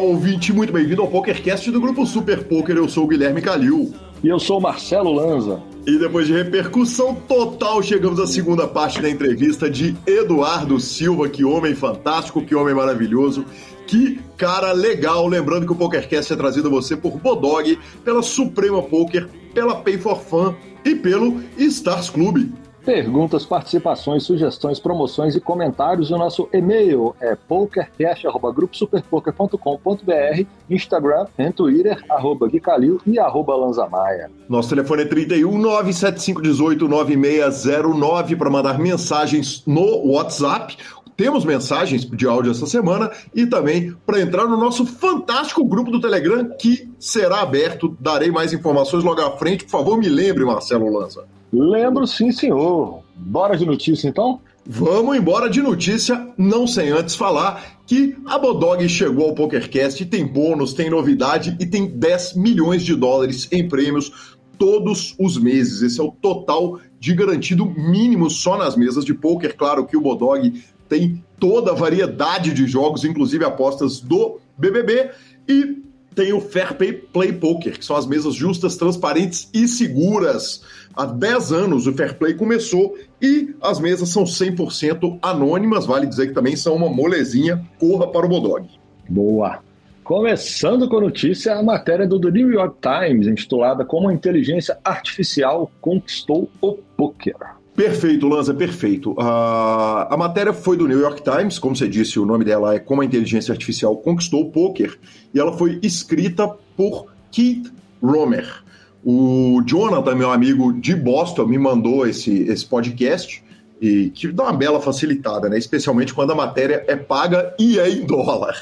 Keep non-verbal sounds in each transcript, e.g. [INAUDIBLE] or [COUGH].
ouvinte, muito bem-vindo ao PokerCast do Grupo Super Poker. Eu sou o Guilherme Calil. E eu sou o Marcelo Lanza. E depois de repercussão total, chegamos à segunda parte da entrevista de Eduardo Silva. Que homem fantástico, que homem maravilhoso, que cara legal. Lembrando que o PokerCast é trazido a você por Bodog, pela Suprema Poker, pela Pay for Fun e pelo Stars Clube. Perguntas, participações, sugestões, promoções e comentários. O nosso e-mail é pokercast.gruposuperpoker.com.br, Instagram e Twitter, arroba Guicalil e arroba Lanzamaia. Nosso telefone é 31 97518 9609 para mandar mensagens no WhatsApp. Temos mensagens de áudio essa semana e também para entrar no nosso fantástico grupo do Telegram que será aberto. Darei mais informações logo à frente. Por favor, me lembre, Marcelo Lanza. Lembro sim, senhor. Bora de notícia então? Vamos embora de notícia, não sem antes falar que a Bodog chegou ao PokerCast, tem bônus, tem novidade e tem 10 milhões de dólares em prêmios todos os meses. Esse é o total de garantido mínimo só nas mesas de poker. Claro que o Bodog tem toda a variedade de jogos, inclusive apostas do BBB e tem o Fair Pay Play Poker, que são as mesas justas, transparentes e seguras. Há 10 anos o Fair Play começou e as mesas são 100% anônimas, vale dizer que também são uma molezinha, corra para o Bodog. Boa! Começando com a notícia, a matéria do The New York Times, intitulada Como a Inteligência Artificial Conquistou o Poker. Perfeito, Lanza, perfeito. Uh, a matéria foi do New York Times, como você disse, o nome dela é Como a Inteligência Artificial Conquistou o Poker, e ela foi escrita por Keith Romer. O Jonathan, meu amigo de Boston, me mandou esse, esse podcast e que dá uma bela facilitada, né? Especialmente quando a matéria é paga e é em dólar.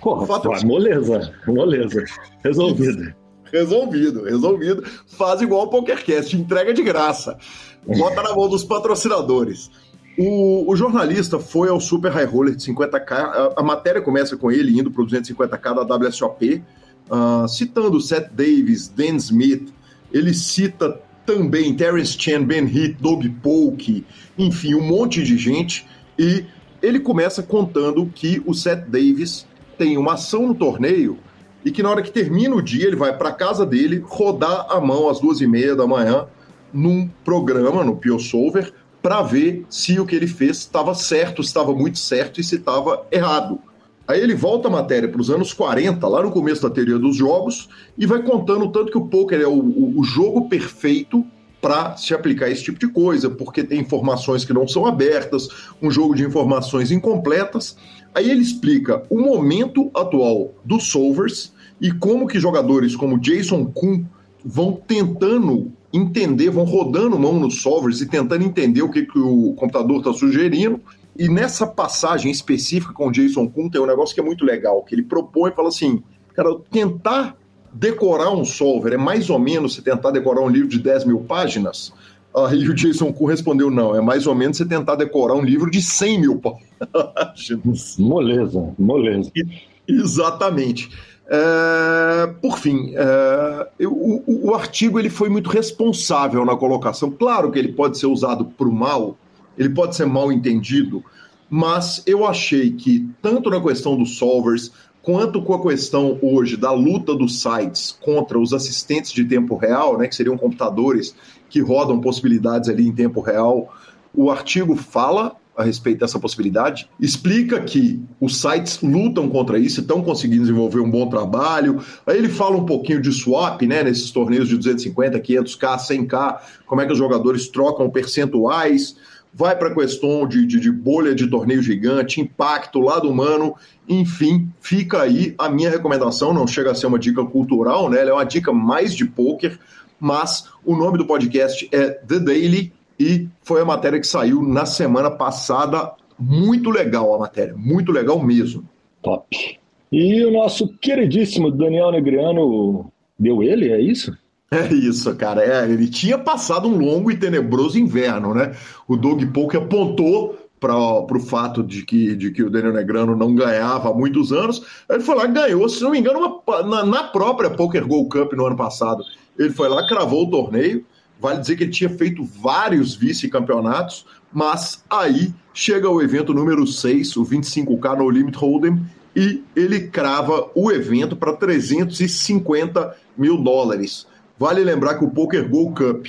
Pô, fato... Moleza, moleza. Resolvido. Resolvido, resolvido. Faz igual o PokerCast, entrega de graça. Bota na mão dos patrocinadores. O, o, jornalista foi ao Super High Roller de 50k. A, a matéria começa com ele indo para o 250k da WSOP uh, citando Seth Davis, Dan Smith, ele cita também Terence Chen, Ben Heath, Doug Polk, enfim, um monte de gente, e ele começa contando que o Seth Davis tem uma ação no torneio e que na hora que termina o dia ele vai para casa dele rodar a mão às duas e meia da manhã num programa, no PioSolver, para ver se o que ele fez estava certo, estava muito certo e se estava errado. Aí ele volta a matéria para os anos 40, lá no começo da teoria dos jogos, e vai contando tanto que o poker é o, o, o jogo perfeito para se aplicar esse tipo de coisa, porque tem informações que não são abertas, um jogo de informações incompletas. Aí ele explica o momento atual dos solvers e como que jogadores como Jason Kuhn vão tentando entender, vão rodando mão nos solvers e tentando entender o que, que o computador está sugerindo e nessa passagem específica com o Jason Kuhn tem um negócio que é muito legal, que ele propõe, fala assim, cara, tentar decorar um solver é mais ou menos você tentar decorar um livro de 10 mil páginas? Aí o Jason Kuhn respondeu, não, é mais ou menos você tentar decorar um livro de 100 mil páginas. Moleza, moleza. Exatamente. É, por fim, é, eu, o, o, artigo ele foi muito responsável na colocação. Claro que ele pode ser usado para o mal, ele pode ser mal entendido, mas eu achei que, tanto na questão dos solvers, quanto com a questão hoje da luta dos sites contra os assistentes de tempo real, né, que seriam computadores que rodam possibilidades ali em tempo real, o artigo fala a respeito dessa possibilidade, explica que os sites lutam contra isso, estão conseguindo desenvolver um bom trabalho. Aí ele fala um pouquinho de swap, né, nesses torneios de 250, 500k, 100k, como é que os jogadores trocam percentuais vai para a questão de, de, de, bolha de torneio gigante, impacto, lado humano, enfim, fica aí a minha recomendação, não chega a ser uma dica cultural, né? Ela é uma dica mais de poker, mas o nome do podcast é The Daily e foi a matéria que saiu na semana passada. Muito legal a matéria, muito legal mesmo. Top. E o nosso queridíssimo Daniel Negriano deu ele, é isso? É isso, cara. É, ele tinha passado um longo e tenebroso inverno, né? O Doug Polk apontou para o fato de que, de que o Daniel Negrano não ganhava há muitos anos. Ele foi lá ganhou, se não me engano, uma, na, na, própria Poker Gold Cup no ano passado. Ele foi lá, cravou o torneio. Vale dizer que ele tinha feito vários vice-campeonatos, mas aí chega o evento número 6, o 25K no Limit Hold'em, e ele crava o evento para 350 mil dólares. Vale lembrar que o Poker Go Cup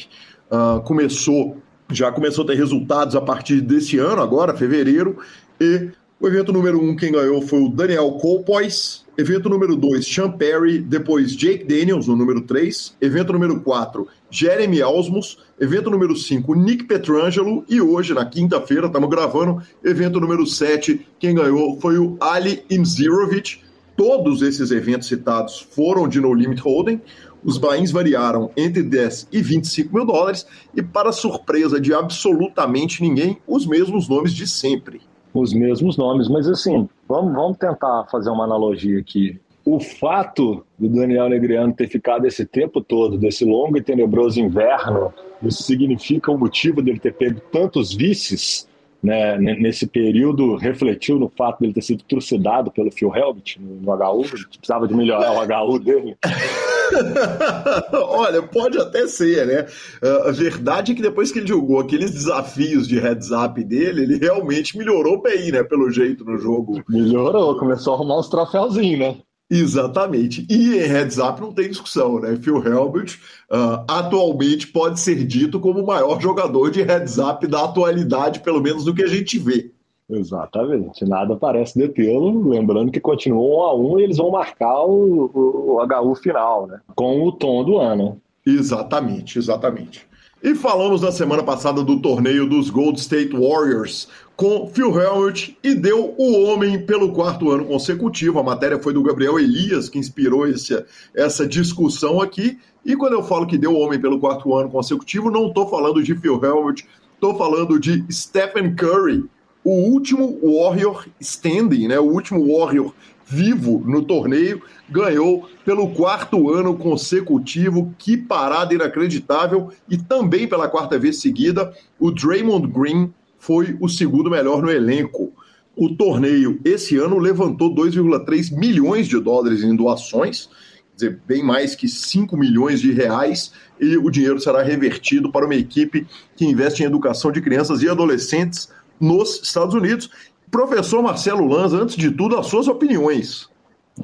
uh, começou, já começou a ter resultados a partir desse ano, agora, fevereiro, e o evento número 1, um, quem ganhou foi o Daniel Colpois. Evento número 2, Sean Perry. Depois, Jake Daniels, no número 3. Evento número 4, Jeremy Alsmus. Evento número 5, Nick Petrangelo. E hoje, na quinta-feira, estamos gravando, evento número 7. Quem ganhou foi o Ali Imzirovic. Todos esses eventos citados foram de No Limit Holding. Os bains variaram entre 10 e 25 mil dólares. E, para surpresa de absolutamente ninguém, os mesmos nomes de sempre os mesmos nomes, mas assim, vamos, vamos tentar fazer uma analogia aqui. O fato do Daniel Negriano ter ficado esse tempo todo, desse longo e tenebroso inverno, isso significa o motivo dele ter pego tantos vices né, nesse período, refletiu no fato dele ter sido trucidado pelo Phil Helmut no, no HU, ele precisava de melhorar o HU dele. [LAUGHS] Olha, pode até ser, né? Uh, a verdade é que depois que ele jogou aqueles desafios de heads up dele, ele realmente melhorou bem, né? Pelo jeito no jogo. Melhorou, começou a arrumar uns troféuzinhos, né? Exatamente. E em heads up não tem discussão, né? Phil Helmut uh, atualmente pode ser dito como o maior jogador de heads up da atualidade, pelo menos do que a gente vê. Exatamente, nada parece detê-lo. Lembrando que continuam um a um e eles vão marcar o, o, o HU final, né? Com o tom do ano. Exatamente, exatamente. E falamos na semana passada do torneio dos Gold State Warriors com Phil Helmut e deu o homem pelo quarto ano consecutivo. A matéria foi do Gabriel Elias que inspirou esse, essa discussão aqui. E quando eu falo que deu o homem pelo quarto ano consecutivo, não estou falando de Phil Helmut, estou falando de Stephen Curry, o último Warrior standing, né, o último Warrior vivo no torneio, ganhou pelo quarto ano consecutivo. Que parada inacreditável! E também pela quarta vez seguida, o Draymond Green foi o segundo melhor no elenco. O torneio esse ano levantou 2,3 milhões de dólares em doações, dizer, bem mais que 5 milhões de reais, e o dinheiro será revertido para uma equipe que investe em educação de crianças e adolescentes nos Estados Unidos. Professor Marcelo Lanza, antes de tudo, as suas opiniões.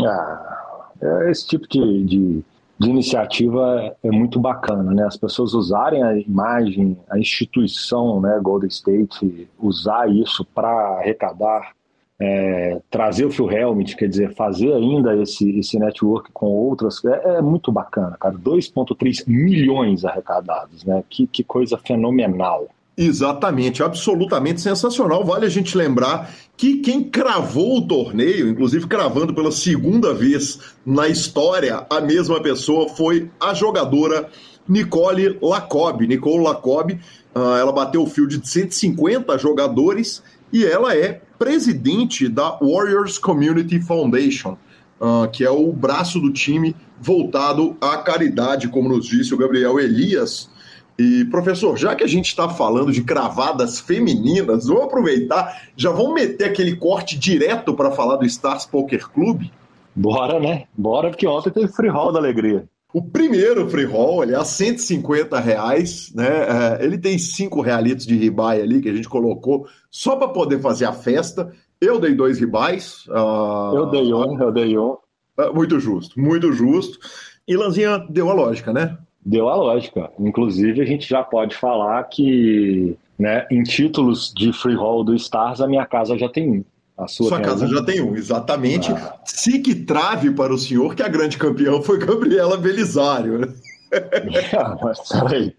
Ah, é esse tipo de, de, de, iniciativa é muito bacana, né? As pessoas usarem a imagem, a instituição, né, Golden State, usar isso para arrecadar, é, trazer o Phil Helmut, quer dizer, fazer ainda esse, esse network com outras, é, é muito bacana, cara. 2,3 milhões arrecadados, né? Que, que coisa fenomenal. Exatamente, absolutamente sensacional. Vale a gente lembrar que quem cravou o torneio, inclusive cravando pela segunda vez na história, a mesma pessoa foi a jogadora Nicole Lacob. Nicole Lacob, uh, ela bateu o field de 150 jogadores e ela é presidente da Warriors Community Foundation, uh, que é o braço do time voltado à caridade, como nos disse o Gabriel Elias e, professor, já que a gente está falando de cravadas femininas, vamos aproveitar, já vamos meter aquele corte direto para falar do Stars Poker Club? Bora, né? Bora, porque ontem teve free roll da alegria. O primeiro free roll, ele é a 150 reais, né? É, ele tem cinco realitos de ribai ali que a gente colocou só para poder fazer a festa. Eu dei dois ribais. Uh... Eu dei um, eu dei um. É, muito justo, muito justo. E Lanzinha deu a lógica, né? Deu a lógica. Inclusive, a gente já pode falar que né, em títulos de free roll do Stars, a minha casa já tem um. A sua, sua casa um. já tem um, exatamente. Ah. Se que trave para o senhor que a grande campeã foi Gabriela Belisário. [LAUGHS] Ah, mas peraí.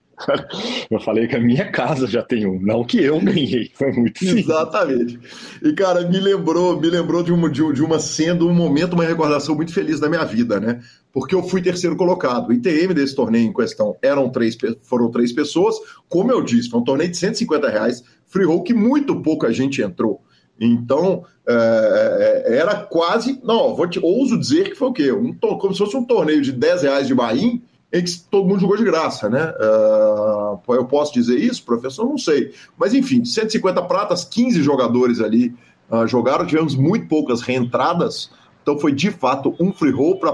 Eu falei que a minha casa já tem um, não que eu ganhei. Foi muito simples. Exatamente. E, cara, me lembrou, me lembrou de uma, de uma sendo um momento, uma recordação muito feliz da minha vida, né? Porque eu fui terceiro colocado. O ITM desse torneio em questão eram três, foram três pessoas. Como eu disse, foi um torneio de 150 reais, free roll que muito pouca gente entrou. Então, é, é era quase. Não, vou te, ouso dizer que foi o quê? Um, como se fosse um torneio de 10 reais de Bahia em que todo mundo jogou de graça, né? Uh, eu posso dizer isso, professor? Não sei. Mas enfim, 150 pratas, 15 jogadores ali uh, jogaram, tivemos muito poucas reentradas, então foi de fato um free roll para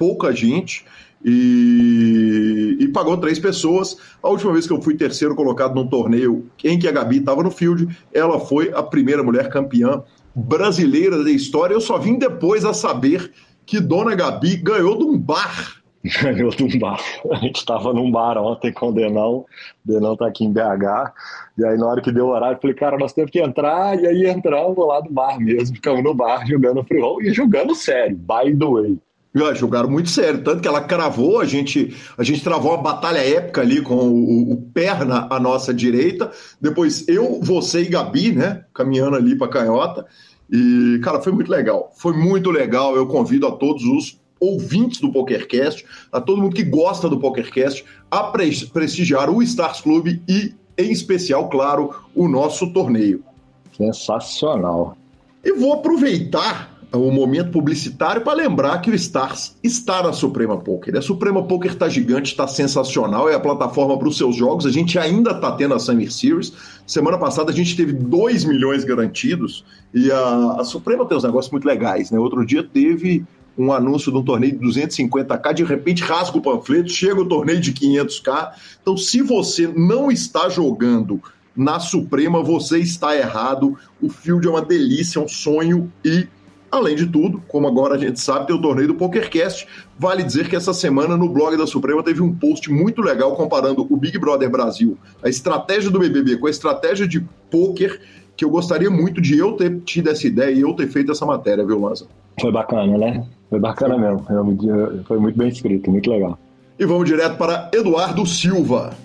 pouca gente. E, e, pagou três pessoas. A última vez que eu fui terceiro colocado num torneio em que a Gabi estava no field, ela foi a primeira mulher campeã brasileira da história. Eu só vim depois a saber que Dona Gabi ganhou de um bar. [LAUGHS] Ganhou de um bar. A gente estava num bar ontem com o Denão. O Denão tá aqui em BH. E aí, na hora que deu o horário, eu falei, cara, nós temos que entrar. E aí entramos lá do bar mesmo. Ficamos no bar jogando free roll e jogando sério, by the way. Já jogaram muito sério, tanto que ela cravou, a gente, a gente travou uma batalha épica ali com o, o Perna à nossa direita, depois eu, você e Gabi, né, caminhando ali para canhota, e, cara, foi muito legal, foi muito legal, eu convido a todos os ouvintes do PokerCast, a todo mundo que gosta do PokerCast, a prestigiar o Stars Club e, em especial, claro, o nosso torneio. Sensacional. E vou aproveitar o momento publicitário para lembrar que o Stars está na Suprema Poker. A Suprema Poker está gigante, está sensacional, é a plataforma para os seus jogos. A gente ainda está tendo a Summer Series. Semana passada a gente teve 2 milhões garantidos e a, a Suprema tem uns negócios muito legais. Né? Outro dia teve um anúncio de um torneio de 250k, de repente rasga o panfleto, chega o torneio de 500k. Então, se você não está jogando na Suprema, você está errado. O field é uma delícia, é um sonho e Além de tudo, como agora a gente sabe, tem o torneio do PokerCast. Vale dizer que essa semana no blog da Suprema teve um post muito legal comparando o Big Brother Brasil, a estratégia do BBB com a estratégia de poker, que eu gostaria muito de eu ter tido essa ideia e eu ter feito essa matéria, viu, Lanza? Foi bacana, né? Foi bacana mesmo. Foi muito bem escrito, muito legal. E vamos direto para Eduardo Silva.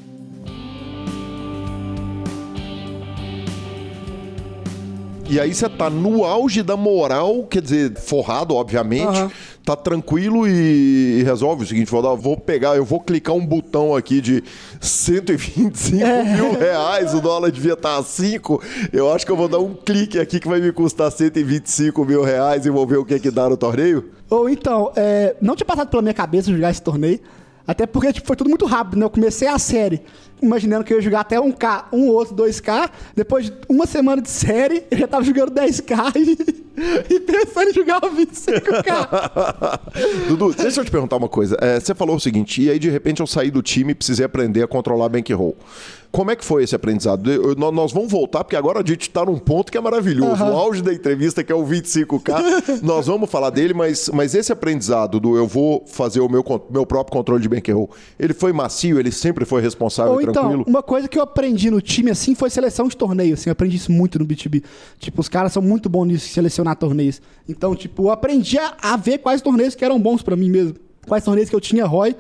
E aí você tá no auge da moral, quer dizer, forrado, obviamente. Uhum. Tá tranquilo e, e, resolve o seguinte: vou, vou pegar, eu vou clicar um botão aqui de 125 é. mil reais, o dólar devia estar tá a 5. Eu acho que eu vou dar um clique aqui que vai me custar 125 mil reais e vou ver o que, é que dá no torneio. Ou então, é, não tinha passado pela minha cabeça jogar esse torneio. Até porque tipo, foi tudo muito rápido, né? Eu comecei a série imaginando que eu ia jogar até 1K, um outro 2K. Depois de uma semana de série, eu já tava jogando 10K [LAUGHS] e, e pensando em jogar o 25K. [LAUGHS] Dudu, deixa eu te perguntar uma coisa. É, você falou o seguinte, e aí de repente eu saí do time e precisei aprender a controlar bankroll. Como é que foi esse aprendizado? Eu, nós vamos voltar, porque agora a gente está num ponto que é maravilhoso. Uhum. O auge da entrevista, que é o 25K, [LAUGHS] nós vamos falar dele, mas, mas esse aprendizado do eu vou fazer o meu, meu próprio controle de bankroll, ele foi macio, ele sempre foi responsável Ou e então, tranquilo? Uma coisa que eu aprendi no time, assim, foi seleção de torneio. Assim, eu aprendi isso muito no BTB. Tipo, os caras são muito bons nisso, selecionar torneios. Então, tipo, eu aprendi a, a ver quais torneios que eram bons para mim mesmo. Quais torneios que eu tinha ROI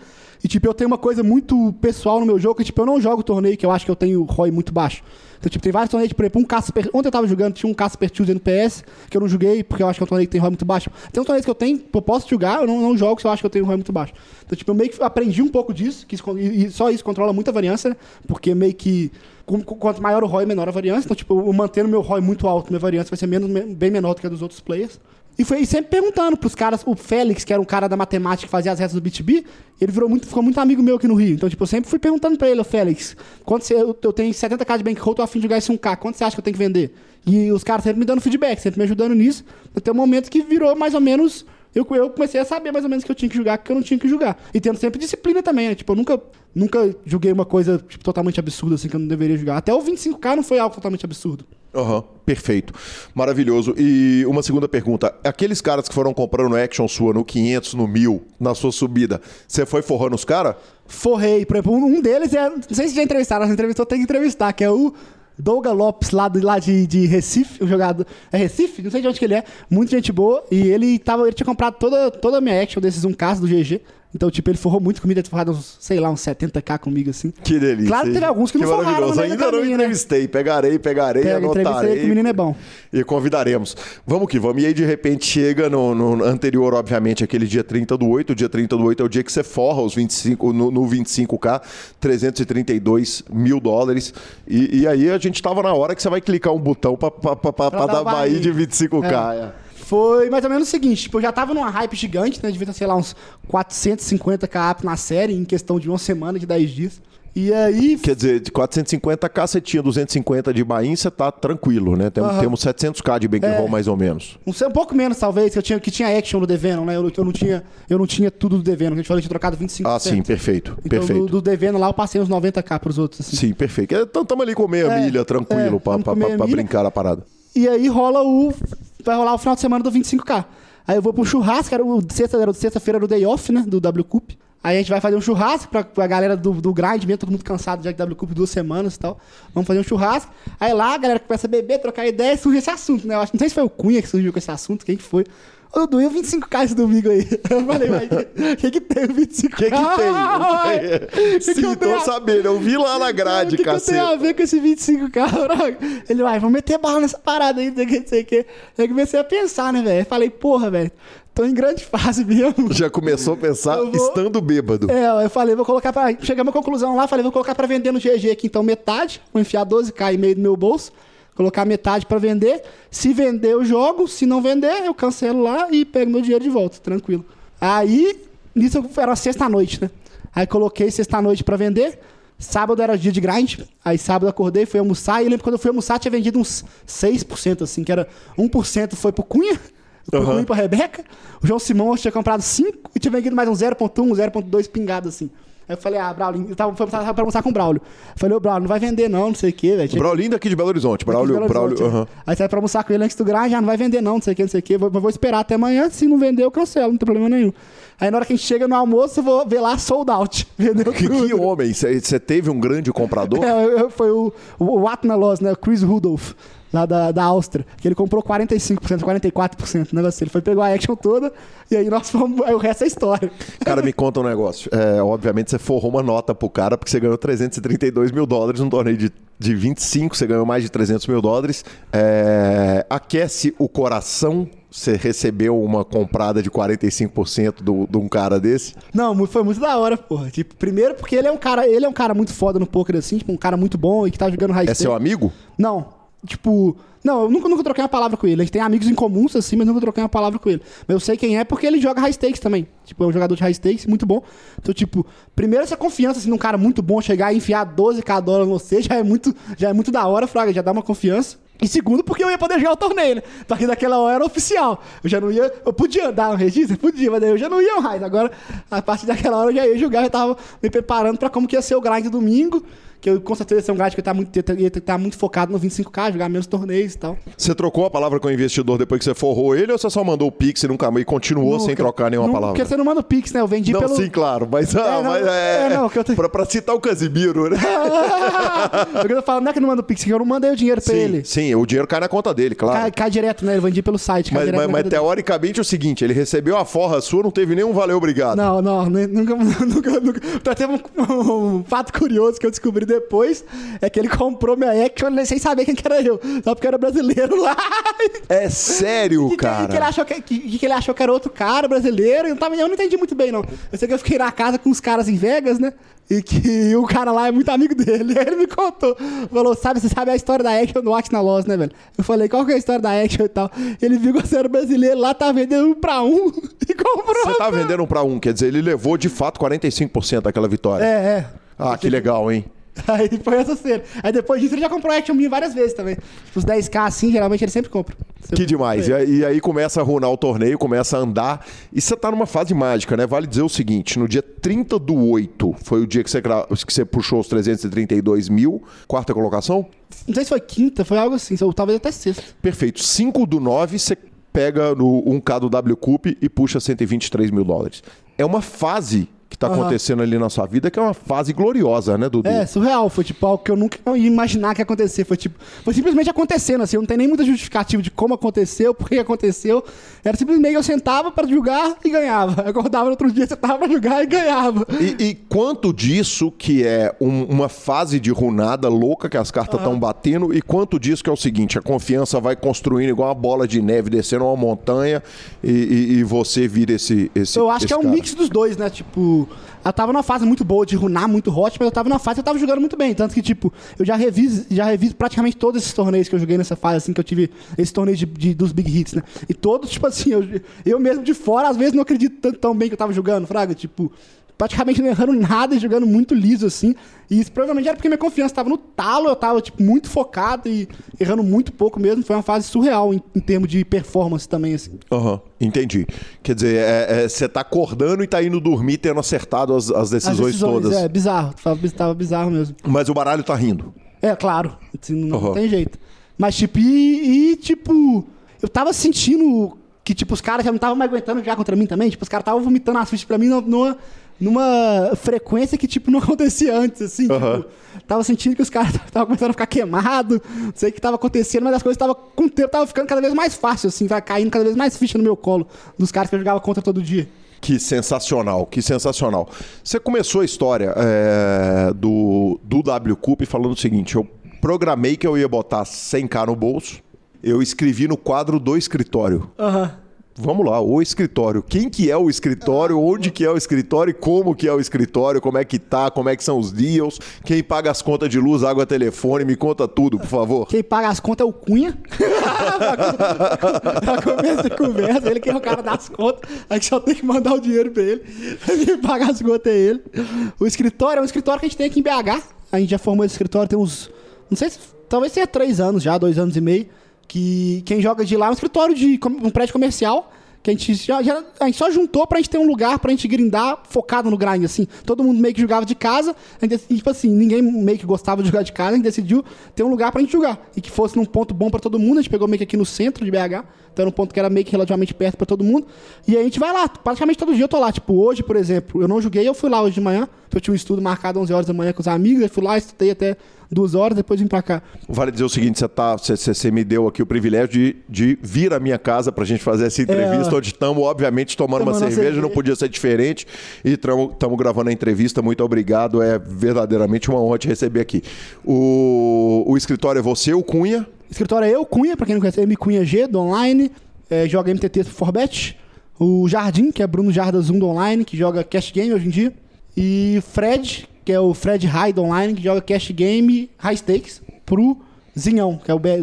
e, tipo, eu tenho uma coisa muito pessoal no meu jogo, que, tipo, eu não jogo torneio que eu acho que eu tenho ROI muito baixo. Então, tipo, tem vários torneios, por exemplo, um Casper... Ontem eu tava jogando, tinha um Casper Tuesday no PS, que eu não joguei, porque eu acho que é um torneio que tem ROI muito baixo. Tem uns torneios que eu tenho, eu posso jogar, eu não, não jogo se eu acho que eu tenho ROI muito baixo. Então, tipo, eu meio que aprendi um pouco disso, que e só isso controla muita variância, né? Porque meio que... Quanto maior o ROI, menor a variância. Então, tipo, eu mantendo meu ROI muito alto, minha variância vai ser menos, bem menor do que a dos outros players. E foi sempre perguntando pros caras, o Félix, que era um cara da matemática que fazia as retas do BTB, ele virou muito, ficou muito amigo meu aqui no Rio. Então, tipo, eu sempre fui perguntando pra ele, o Félix, quanto eu, eu tenho 70k de bankroll, tô afim de jogar esse 1k, quanto você acha que eu tenho que vender? E os caras sempre me dando feedback, sempre me ajudando nisso, até o momento que virou mais ou menos eu, eu comecei a saber mais ou menos que eu tinha que jogar, que eu não tinha que jogar. E tendo sempre disciplina também, né? Tipo, eu nunca, nunca joguei uma coisa tipo, totalmente absurda, assim, que eu não deveria jogar. Até o 25k não foi algo totalmente absurdo. Uhum, perfeito. Maravilhoso. E uma segunda pergunta. Aqueles caras que foram comprando action sua no 500, no 1000, na sua subida, você foi forrando os caras? Forrei. Por exemplo, um deles é. Não sei se já entrevistaram, entrevistou, tem que entrevistar, que é o Douglas Lopes, lá, de, lá de, de Recife, o jogador. É Recife? Não sei de onde que ele é. Muita gente boa. E ele, tava, ele tinha comprado toda, toda a minha action desses 1K do GG. Então, tipo, ele forrou muito comigo, ele forrado uns, sei lá, uns 70k comigo, assim. Que delícia. Claro que teve alguns que, que não forraram, né? Ainda não né? entrevistei. Né? Pegarei, pegarei, Pega, anotarei. que o menino é bom. E convidaremos. Vamos que vamos. E aí, de repente, chega no, no, anterior, obviamente, aquele dia 30 do 8. O dia 30 do 8 é o dia que você forra os 25, no, no 25k, 332 mil dólares. E, e, aí, a gente tava na hora que você vai clicar um botão pra, pra dar Bahia de 25k. É. É. Foi mais ou menos o seguinte, tipo, eu já tava numa hype gigante, né? Devia ter, sei lá, uns 450 k na série em questão de uma semana, de 10 dias. E aí. Quer dizer, de 450k você tinha 250 de Bahia, você tá tranquilo, né? Tem, uhum. Temos 700k de bankroll é, mais ou menos. Um, um pouco menos, talvez, que eu tinha, que tinha action no Deveno, né? Eu, eu, não tinha, eu não tinha tudo do Deveno, que a gente falou que tinha trocado 25%. Ah, sim, perfeito. Então, perfeito. Do, do Deveno lá eu passei uns 90k pros outros. Assim. Sim, perfeito. Então estamos ali com meia é, milha, tranquilo, é, pra, pra, pra, pra brincar a parada. E aí rola o vai rolar o final de semana do 25K. Aí eu vou pro churrasco, era o sexta, era sexta-feira era o day off, né? Do W Cup. Aí a gente vai fazer um churrasco pra, pra galera do, do grind mesmo, todo mundo cansado já de W Cup duas semanas e tal. Vamos fazer um churrasco. Aí lá a galera começa a beber, trocar ideia e surge esse assunto, né? Eu acho, não sei se foi o Cunha que surgiu com esse assunto, quem que foi. Ô, Dudu, e o 25k esse domingo aí? [LAUGHS] Eu falei, mas o que, que tem o 25k? O que, que tem? [LAUGHS] Que que Sim, eu tô a- sabendo. Eu vi lá na O grade, que, que eu tenho a ver com esse 25k, bro? [LAUGHS] Ele vai, vamos meter bala nessa parada aí, não sei o que, não sei o que. Aí comecei a pensar, né, velho? Falei, porra, velho, tô em grande fase mesmo. Já começou a pensar vou- estando bêbado. É, eu falei, vou colocar pra. Chegamos à conclusão lá, falei, vou colocar pra vender no GG aqui, então metade. Vou enfiar 12k e meio no meu bolso. Colocar metade pra vender. Se vender, eu jogo. Se não vender, eu cancelo lá e pego meu dinheiro de volta, tranquilo. Aí, nisso eu- era sexta-noite, né? Aí coloquei sexta-noite pra vender. Sábado era dia de grind. Aí sábado acordei, fui almoçar. E eu lembro que quando eu fui almoçar, tinha vendido uns 6%, assim, que era 1% foi pro Cunha. Aham. Cunha e pra Rebeca. O João Simão eu tinha comprado 5 e tinha vendido mais um 0.1, 0.2 pingado, assim. Aí eu falei, ah, Braulio, eu tava, tava pra almoçar com o Braulio. Falei, ô, Braulio, não vai vender não, não sei o quê, velho. Braulinho daqui de Belo Horizonte. Braulio, Belo Braulio, Horizonte, né? aham. Aí sai pra almoçar com ele antes do grind, já não vai vender não, não sei o que, não sei o que. Vou, vou esperar até amanhã, se não vender eu cancelo, não tem problema nenhum. Aí na hora que a gente chega no almoço, eu vou ver lá sold out. [LAUGHS] Vendeu Que, tudo. que homem. Você teve um grande comprador? É, foi o, o, o Atna Loss, né? O Chris Rudolph, lá da, da Áustria. Que ele comprou 45%, 44%. O negócio. Ele foi, pegou a action toda e aí nós fomos. Aí o resto é história. Cara, me conta um negócio. É, obviamente você forrou uma nota pro cara porque você ganhou 332 mil dólares num torneio de, de 25, você ganhou mais de 300 mil dólares. É, aquece o coração você recebeu uma comprada de 45% do- de um cara desse? Não, foi muito da hora, porra. Tipo, primeiro porque ele é um cara, ele é um cara muito foda no poker, assim, tipo, um cara muito bom e que tá jogando high É seu amigo? Não. Tipo, não, eu nunca, nunca troquei uma palavra com ele. A gente tem amigos em comuns, assim, mas nunca troquei uma palavra com ele. Mas eu sei quem é porque ele joga high stakes também. Tipo, é um jogador de high stakes, muito bom. Então, tipo, primeiro essa confiança, assim, num cara muito bom, chegar e enfiar 12k dólares no você, já é muito, já é muito da hora, Fraga, já dá uma confiança. E segundo, porque eu ia poder jogar o torneio, né? Porque daquela hora era oficial. Eu já não ia. Eu podia dar um registro? Podia, mas eu já não ia mais. Agora, a partir daquela hora eu já ia jogar, eu tava me preparando pra como que ia ser o grind domingo. Que eu com certeza ia ser um grind que tava muito, ia estar muito focado no 25k, jogar menos torneios e tal. Você trocou a palavra com o investidor depois que você forrou ele ou você só mandou o Pix e nunca e continuou sem Nunca- trocar nenhuma Não, palavra? Porque você não manda o Pix, né? Eu vendi Não, pelo. sim, claro, mas, ah, É, não, mas é, é, não, que eu pra, pra citar o Casimiro, né? [LAUGHS] eu tô falando, não é que não mando o Pix, que eu não mandei o dinheiro pra sim, ele. sim, o dinheiro cai na conta dele, claro. Cai, cai direto, né? Eu vendi pelo site. Mas, mas, mas teoricamente é o seguinte, ele recebeu a forra sua, não teve nenhum valeu obrigado. Não, não, [LAUGHS] nunca, nunca, nunca. Até teve um, um fato curioso que eu descobri depois: é que ele comprou minha action sem saber quem que era eu. Só porque eu era brasileiro lá. É sério, [LAUGHS] que, que- cara? Que, ele achou que, que, que ele achou que era outro cara brasileiro. Eu tava, eu não entendi muito bem, não. Eu sei que eu fiquei na casa com os caras em Vegas, né? E que [LAUGHS] o cara lá é muito amigo dele. Aí [LAUGHS] ele me contou. Falou, sabe, você sabe a história da Action do Watch na Loss, né, velho? Eu falei, qual que é a história da Action e tal? Ele viu que você era brasileiro lá, tá vendendo um pra um e comprou. Você tá vendendo um pra um, quer dizer, ele levou de fato 45% daquela vitória. É, é. Ah, que legal, hein? [LAUGHS] Aí foi essa cena. Aí depois disso ele já comprou Action minha várias vezes também. Tipo, Os 10k assim, geralmente ele sempre compra. Que demais. E aí, e aí começa a runar o torneio, começa a andar. E você tá numa fase mágica, né? Vale dizer o seguinte: no dia 30 do 8 foi o dia que você, que você puxou os 332 mil, quarta colocação? Não sei se foi quinta, foi algo assim, ou talvez até sexta. Perfeito. 5 do 9, você pega no 1K do W Cup e puxa 123 mil dólares. É uma fase que tá Aham. acontecendo ali na sua vida que é uma fase gloriosa, né, Dudu? É, surreal. Foi tipo algo que eu nunca ia imaginar que ia acontecer. Foi tipo, foi simplesmente acontecendo, assim. Não tem nem muita justificativa de como aconteceu, [LAUGHS] por que aconteceu. Era simplesmente eu sentava pra jogar e ganhava. Eu acordava no outro dia, sentava pra jogar e ganhava. E, e quanto disso que é um- uma fase de runada louca que as cartas estão batendo e quanto disso que é o seguinte, a confiança vai construindo igual uma bola de neve descendo uma montanha e, e- e você vira esse, esse Eu acho esse que é um cara. mix dos dois, né? Tipo, eu tava numa fase muito boa de runar muito hot, mas eu tava numa fase que eu tava jogando muito bem. Tanto que, tipo, eu já revis, já revis praticamente todos esses torneios que eu joguei nessa fase, assim, que eu tive esse torneio de, de- dos big hits, né? E todos, tipo assim, eu, eu mesmo de fora, às vezes não acredito tanto tão bem que eu tava jogando, Fraga. Tipo, praticamente não errando nada e jogando muito liso, assim. E isso provavelmente era porque minha confiança tava no talo, eu tava, tipo, muito focado e errando muito pouco mesmo. Foi uma fase surreal em, em termos de performance também, assim. Aham, entendi. Quer dizer, é- é, você tá acordando e tá indo dormir tendo acertado as, as As decisões, todas. É, bizarro. Tava, tava bizarro mesmo. Mas o baralho tá rindo. É, claro. Assim, não Uhum. tem jeito. Mas, tipo, e, e, tipo. eu tava sentindo que, tipo, os caras já não estavam mais aguentando jogar contra mim também. Tipo, os caras estavam vomitando as fichas pra mim numa, numa frequência que, tipo, não [LAUGHS] acontecia antes, assim. Aham. Tipo, tava sentindo que os caras [LAUGHS] estavam começando a ficar queimados. Não sei o que tava acontecendo, mas as coisas estavam, com o tempo, tava ficando cada vez mais fácil, assim. Vai caindo cada vez mais ficha no meu colo dos caras que eu jogava contra todo dia. Que sensacional, que sensacional. Você começou a história é, do, do W Cup falando o seguinte: eu programei que eu ia botar 100k no bolso, eu escrevi no quadro do escritório. Aham. Vamos lá, o escritório. Quem que é o escritório? Onde que é o escritório? Como que é o escritório? Como é que tá? Como é que são os deals? Quem paga as contas de luz, água, telefone? Me conta tudo, por favor. Quem paga as contas é o Cunha. [LAUGHS] começo de conversa, ele que é o cara das contas. A gente só tem que mandar o dinheiro pra ele. Quem paga as contas é ele. O escritório é um escritório que a gente tem aqui em BH. A gente já formou esse escritório tem uns. Não sei se. Talvez tenha três anos já, dois anos e meio. Que quem joga de lá é um escritório de um prédio comercial. Que a gente, já, já- a gente só juntou pra gente ter um lugar pra gente grindar focado no grind, assim. Todo mundo meio que jogava de casa. A gente, tipo assim, ninguém meio que gostava de jogar de casa. A gente decidiu ter um lugar pra gente jogar. E que fosse num ponto bom pra todo mundo. A gente pegou meio que aqui no centro de BH. Então era um ponto que era meio que relativamente perto pra todo mundo. E a gente vai lá. Praticamente todo dia eu tô lá. Tipo, hoje, por exemplo, eu não joguei, eu fui lá hoje de manhã. Eu tinha um estudo marcado 11 horas da manhã com os amigos. Eu fui lá, estudei até duas horas, depois vim pra cá. Vale dizer o seguinte: você, tá, você, você- me deu aqui o privilégio de, de vir à minha casa pra gente fazer essa entrevista, É. onde estamos, obviamente, tomando uma Tomando uma cerveja, não cerveja. podia ser diferente. E estamos gravando a entrevista. Muito obrigado. É verdadeiramente uma honra te receber aqui. O, o escritório é você, o Cunha. Escritório é eu, Cunha, pra quem não conhece, M Cunha G, do online, é, joga MTT Forbet. O Jardim, que é Bruno Jardas 1 do online, que joga Cash Game hoje em dia. E Fred, que é o Fred do online, que joga Cash Game High Stakes pro Zinhão, que é o BR,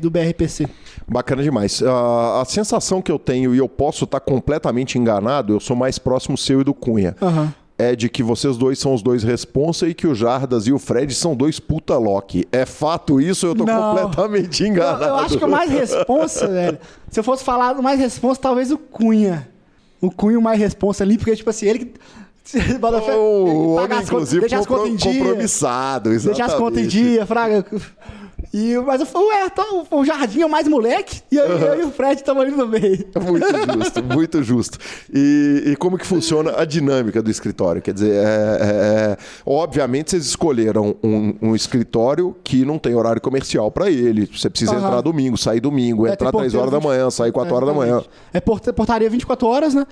do BRPC. Bacana demais. Ah, a sensação que eu tenho, e eu posso estar completamente enganado, eu sou mais próximo seu e do Cunha. Aham. É de que vocês dois são os dois responsa e que o Jardas e o Fred são dois puta Loki. É fato isso eu tô Não. completamente Eu, enganado? eu acho que o mais responsa, velho. Se eu fosse falar do mais responsa, talvez o Cunha. O Cunha o mais responsa ali, porque, tipo assim, ele que. Bota fé, O homem, as inclusive, deixa as contas em dia. compromissado. Deixar as contas em exatamente. dia, Fraga. E, mas eu falei, ué, então, o Jardim é o mais moleque, e eu, eu e o Fred estamos ali no meio. [LAUGHS] Muito justo, muito justo. E, e como que funciona a dinâmica do escritório? Quer dizer, é- é- é- obviamente vocês escolheram um, um escritório que não tem horário comercial para ele. Você precisa Aham. entrar domingo, sair domingo, É, entrar tem 3 porteiro horas da 20 manhã, sair 4 horas da manhã. Exatamente. É porta- portaria 24 horas, né?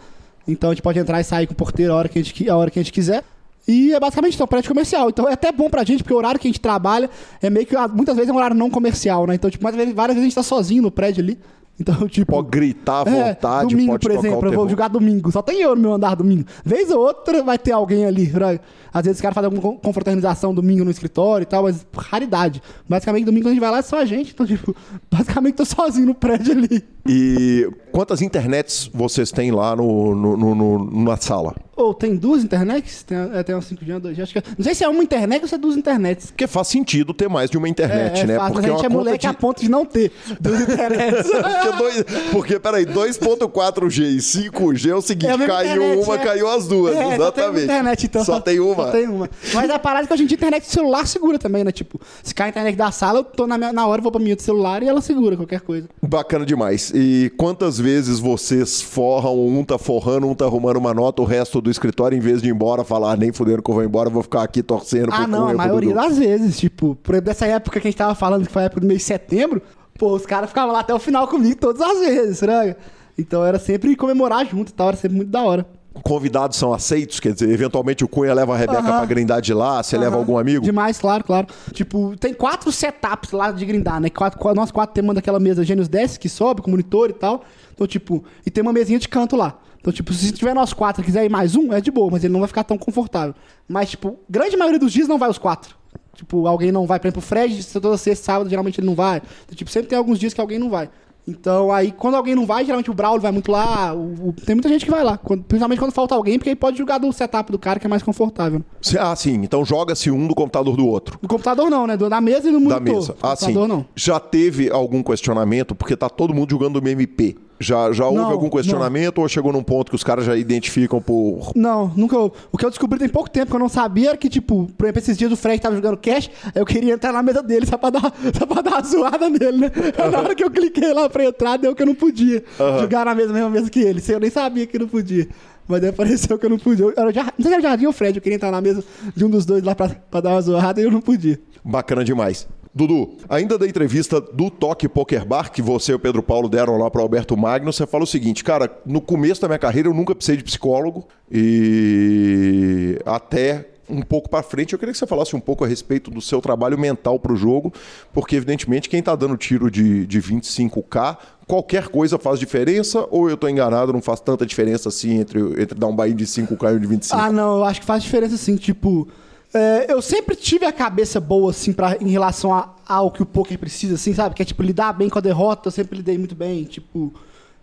Então a gente pode entrar e sair com o porteiro a hora que a gente, a hora que a gente quiser. E é basicamente então, prédio comercial. Então é até bom pra gente, porque o horário que a gente trabalha é meio que. ah, Muitas vezes é um horário não comercial, né? Então, tipo, várias vezes a gente tá sozinho no prédio ali. Então, tipo. Pode gritar à É, vontade, domingo, pode por exemplo, eu vou jogar domingo. Só tem eu no meu andar domingo. Vez ou outra vai ter alguém ali. pra- Às vezes os caras fazem alguma con- confraternização domingo no escritório e tal, mas raridade. Basicamente, domingo quando a gente vai lá é só a gente. Então, tipo, [LAUGHS] basicamente tô sozinho no prédio ali. E quantas internets vocês têm lá no, no- no- no- na sala? Ou tem duas internets? Tem, é, tem uns 5 dias, dois dias. Acho que, não sei se é uma internet ou se é duas internets. Porque faz sentido ter mais de uma internet, é, é né? fácil, mas a Porque gente é uma conta moleque de- a ponto de não ter duas [LAUGHS] internets. Porque, dois, porque, peraí, 2.4G e 5G é o seguinte, É caiu internet, uma, é. caiu as duas, É, uma exatamente. internet, então. Só tem uma. Só tem uma. Mas a parada é que hoje em dia a internet de celular segura também, né? Tipo, se cai a internet da sala, eu tô na, minha- na hora, vou pra minha do celular e ela segura qualquer coisa. Bacana demais. E quantas vezes vocês forram, um tá forrando, um tá arrumando uma nota, o resto do escritório, em vez de ir embora, falar, "Ah, nem fudendo que eu vou embora, eu vou ficar aqui torcendo Ah, não, a maioria Dudu." das vezes. Tipo, por exemplo, dessa época que a gente tava falando, que foi a época do mês de setembro, pô, os caras ficavam lá até o final comigo todas as vezes, né? Então era sempre comemorar junto e tal, era sempre muito da hora. Convidados são aceitos, quer dizer, eventualmente o Cunha leva a Rebeca Aham. pra grindar de lá, você leva Aham. algum amigo? Demais, claro, claro. Tipo, tem quatro setups lá de grindar, né? Quatro, quatro- nós quatro temos daquela mesa Genius Desk que sobe com monitor e tal. Então, tipo, e tem uma mesinha de canto lá. Então, tipo, se tiver nós quatro e quiser ir mais um, é de boa, mas ele não vai ficar tão confortável. Mas, tipo, grande maioria dos dias não vai os quatro. Tipo, alguém não vai. Por exemplo, o Fred, toda sexta, sábado, geralmente ele não vai. Então, tipo, sempre tem alguns dias que alguém não vai. Então, aí, quando alguém não vai, geralmente o Braulio vai muito lá. o- o- tem muita gente que vai lá. Quando- principalmente quando falta alguém, porque aí pode jogar do setup do cara que é mais confortável. Ah, sim. Então joga-se um do computador do outro. No computador não, né? Do- Da mesa e no monitor. Da mesa. No Ah, sim. computador não. Já teve algum questionamento, porque tá todo mundo jogando no MP. Já, já houve Não, algum questionamento ou chegou num ponto que os caras já identificam por. Não, nunca. O que eu descobri tem pouco tempo que eu não sabia era que, tipo, por exemplo, esses dias o Fred tava jogando cash, aí eu queria entrar na mesa dele só pra dar, [LAUGHS] só pra dar uma zoada nele, né? Aí [LAUGHS] na hora que eu cliquei lá pra entrar, deu que eu não podia jogar na mesma, mesma mesa que ele. Eu nem sabia que não podia. Mas daí apareceu que eu não podia. Eu, era Jar- não sei se era o Jardim ou o Fred, eu queria entrar na mesa de um dos dois lá pra, pra dar uma zoada e eu não podia. Bacana demais. Dudu, ainda da entrevista do Toque Poker Bar, que você e o Pedro Paulo deram lá para Alberto Magno, você fala o seguinte, cara, no começo da minha carreira eu nunca precisei de psicólogo e até um pouco para frente eu queria que você falasse um pouco a respeito do seu trabalho mental para o jogo, porque evidentemente quem tá dando tiro de, de 25k, qualquer coisa faz diferença ou eu tô enganado, não faz tanta diferença assim entre, entre dar um bain de 5k e um de 25? Ah, não, eu acho que faz diferença assim, tipo. É, eu sempre tive a cabeça boa, assim, pra, em relação a- ao que o poker precisa, assim, sabe? Que é, tipo, lidar bem com a derrota, eu sempre lidei muito bem, tipo,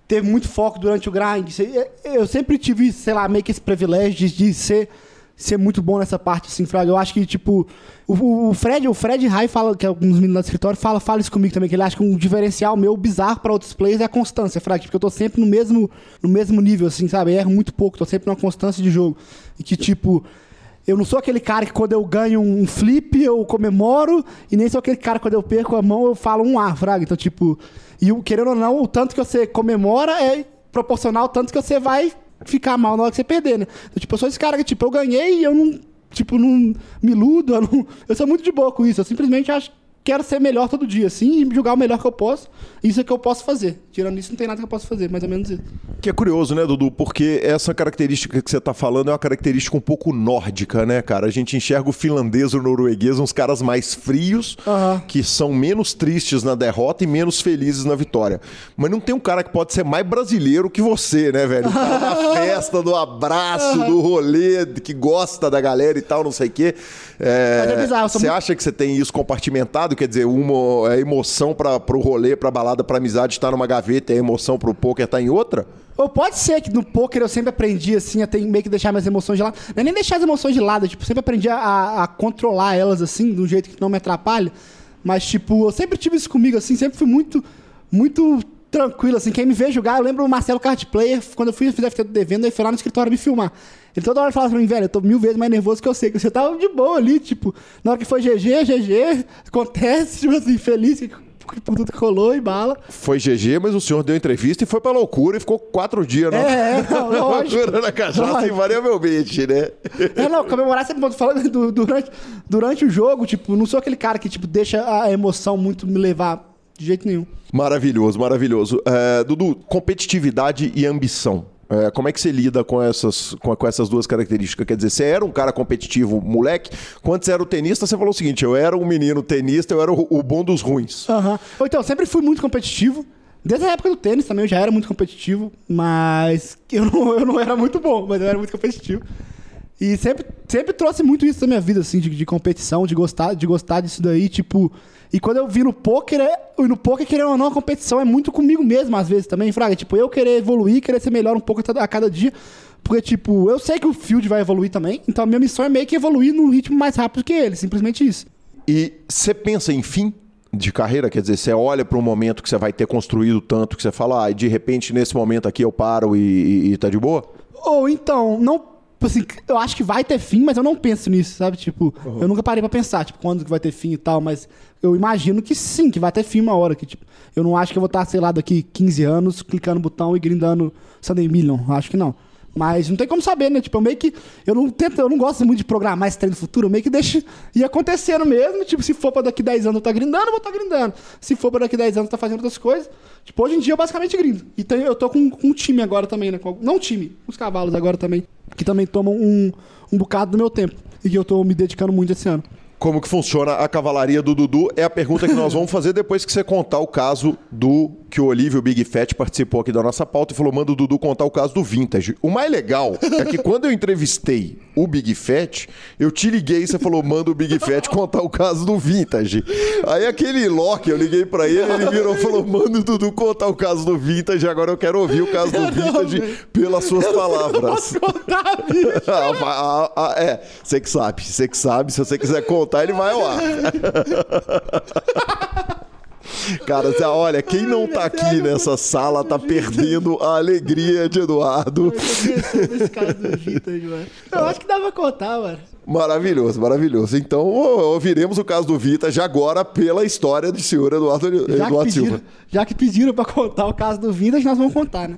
ter muito foco durante o grind. É, Eu sempre tive, sei lá, meio que esse privilégio de, de ser, ser muito bom nessa parte, assim, Fraga. Eu acho que, tipo, o, o Fred, o Fred Rai fala, que é alguns meninos lá do escritório, fala, fala isso comigo também, que ele acha que um diferencial meu bizarro pra outros players é a constância, Fraga, porque eu tô sempre no mesmo, no mesmo nível, assim, sabe? Eu erro muito pouco, tô sempre numa constância de jogo. E que, tipo, eu não sou aquele cara que quando eu ganho um flip eu comemoro, e nem sou aquele cara que quando eu perco a mão eu falo um A, fraga. Então, tipo, e querendo ou não, o tanto que você comemora é proporcional ao tanto que você vai ficar mal na hora que você perder, né? Então, tipo, eu sou esse cara que, tipo, eu ganhei e eu não, tipo, não me iludo, eu, não- eu sou muito de boa com isso. Eu simplesmente acho quero ser melhor todo dia, assim, e jogar o melhor que eu posso. Isso é que eu posso fazer. Tirando isso, não tem nada que eu possa fazer, mais ou menos isso. Que é curioso, né, Dudu? Porque essa característica que você tá falando é uma característica um pouco nórdica, né, cara? A gente enxerga o finlandês e o norueguês uns caras mais frios, Aham. que são menos tristes na derrota e menos felizes na vitória. Mas não tem um cara que pode ser mais brasileiro que você, né, velho? O cara da [LAUGHS] festa, do abraço, do rolê, que gosta da galera e tal, não sei o quê. É, Mas é bizarro, você muito- acha que você tem isso compartimentado? Quer dizer, uma a emoção para pro rolê, pra balada, pra amizade estar numa gaveta a emoção pro poker estar em outra? Ou pode ser que no poker eu sempre aprendi, assim, a meio que deixar minhas emoções de lado. Não é nem deixar as emoções de lado, eu, tipo, sempre aprendi a, a controlar elas, assim, de um jeito que não me atrapalha. Mas, tipo, eu sempre tive isso comigo, assim, sempre fui muito, muito tranquilo, assim. Quem me vê jogar, eu lembro o Marcelo Card Player, quando eu fui fiz FT do devendo, ele foi lá no escritório me filmar. Ele toda hora falava pra mim, velho, eu tô mil vezes mais nervoso que eu sei, que você tava de boa ali, tipo, na hora que foi GG, GG, acontece, tipo assim, feliz que- por tudo que rolou e bala. Foi GG, mas o senhor deu entrevista e foi pra loucura e ficou quatro dias, né? É, [LAUGHS] é, não, lógico. loucura na cachaça, Lógico. invariavelmente, né? É, não, comemorar sempre falando du- durante, durante o jogo, tipo, não sou aquele cara que, tipo, deixa a emoção muito me levar de jeito nenhum. Maravilhoso, maravilhoso. É, Dudu, competitividade e ambição. É, como é que você lida com essas, com, com essas duas características? Quer dizer, você era um cara competitivo, moleque. Quando você era o tenista, você falou o seguinte: eu era um menino tenista, eu era o, o bom dos ruins. Ou então, sempre fui muito competitivo. Desde a época do tênis também eu já era muito competitivo, mas eu não, [LAUGHS] eu não era muito bom, mas eu era muito competitivo. E sempre, sempre trouxe muito isso da minha vida, assim, de, de competição, de gostar, de gostar disso daí, tipo. E quando eu vi no poker, é, no poker, querendo ou não, a competição é muito comigo mesmo, às vezes também, Fraga. Tipo, eu querer evoluir, querer ser melhor um pouco a cada- dia. Porque, tipo, eu sei que o field vai evoluir também, então a minha missão é meio que evoluir num ritmo mais rápido que ele, simplesmente isso. E você pensa em fim de carreira? Quer dizer, você olha para um momento que você vai ter construído tanto que você fala, ah, e de repente nesse momento aqui eu paro e, e, e tá de boa? Ou então, não. Assim, eu acho que vai ter fim, mas eu não penso nisso, sabe? Tipo, eu nunca parei pra pensar, tipo, quando que vai ter fim e tal, mas eu imagino que sim, que vai ter fim uma hora. Que, tipo, eu não acho que eu vou estar, sei lá, daqui 15 anos, clicando no botão e grindando Sunday Million. Acho que não. Mas não tem como saber, né? Tipo, eu meio que. Eu não tento, eu não gosto muito de programar esse treino no futuro, eu meio que deixo ir acontecendo mesmo. Tipo, se for pra daqui 10 anos eu tá grindando, eu vou estar grindando. Se for pra daqui 10 anos eu tá fazendo outras coisas. Tipo, hoje em dia eu basicamente grindo. E tem- eu tô com, com um time agora também, né? Com- não um time, os cavalos agora também. Que também tomam um, um bocado do meu tempo. E que eu tô me dedicando muito esse ano. Como que funciona a cavalaria do Dudu? É a pergunta que nós vamos fazer depois que você contar o caso do que o Olívio Big Fat participou aqui da nossa pauta e falou: manda o Dudu contar o caso do Vintage. O mais legal é que quando eu entrevistei o Big Fat, eu te liguei e você falou: manda o Big Fat contar o caso do Vintage. Aí aquele Loki, eu liguei pra ele, ele virou e falou: manda o Dudu contar o caso do Vintage. Agora eu quero ouvir o caso do Vintage pelas suas palavras. Contar? [LAUGHS] Ah, ah, ah, é, você que sabe, você que sabe. Se você quiser contar, ele vai ao ar. [LAUGHS] Cara, olha, quem não tá aqui nessa sala tá perdendo a alegria de Eduardo. Eu do mano. Acho que dá pra contar, mano. Maravilhoso, maravilhoso. Então, ouviremos o caso do Vintage agora pela história do senhor Eduardo, Já Eduardo pediram, Silva. já que pediram pra contar o caso do Vintage, nós vamos contar, né?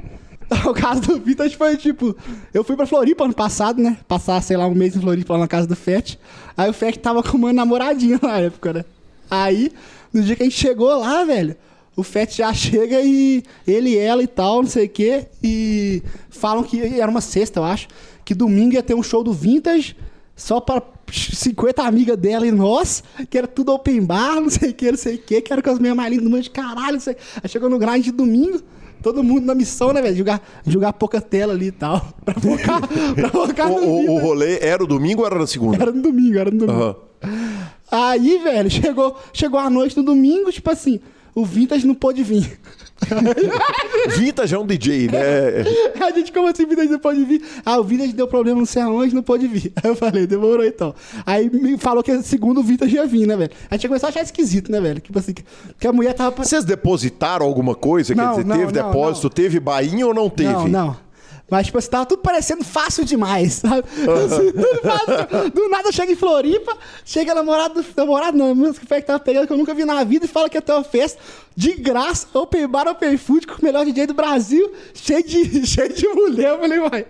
[LAUGHS] O caso do Vintage foi tipo: eu fui pra Floripa ano passado, né? Passar, sei lá, um mês em Floripa lá na casa do Fett. Aí o Fett tava com uma namoradinha na época, né? Aí, no dia que a gente chegou lá, velho, o Fett já [LAUGHS] chega e ele e ela e tal, não sei o quê. E falam que era uma sexta, eu acho, que domingo ia ter um show do Vintage só pra 50 amigas dela e nós, que era tudo open bar, não sei o que, não sei o que, que era com as minhas mais lindas do mundo de caralho, não sei. Aí chegou no grind de domingo, todo mundo na missão, né, velho? Jogar, jogar pouca tela ali e tal. [LAUGHS] Pra focar, pra focar [LAUGHS] O, no o- o rolê era o domingo ou era na segunda? Era no domingo, era no domingo. Aham. Aí, velho, chegou, chegou a noite no domingo, tipo assim, o Vintage não pôde vir. [LAUGHS] Vintage é um DJ, né? A gente, como assim, o Vintage não pode vir? Ah, o Vintage deu problema não sei aonde, não pode vir. Aí eu falei, demorou então. Aí me falou que segundo o Vintage ia vir, né, velho? A gente começou a achar esquisito, né, velho? Tipo assim, que, a mulher tava... Vocês depositaram alguma coisa? Não, Quer dizer, não, teve não, depósito, teve bainha ou não teve? Não, não. Mas, tipo assim, tava tudo parecendo fácil demais, [LAUGHS] sabe? Assim, tudo fácil. Do nada chega em Floripa, chega namorado, namorado não, música que tava pegando que eu nunca vi na vida e fala que ia ter uma festa de graça, open bar, open food, com o melhor DJ do Brasil, cheio de, [LAUGHS] cheio de mulher. Eu falei, uai,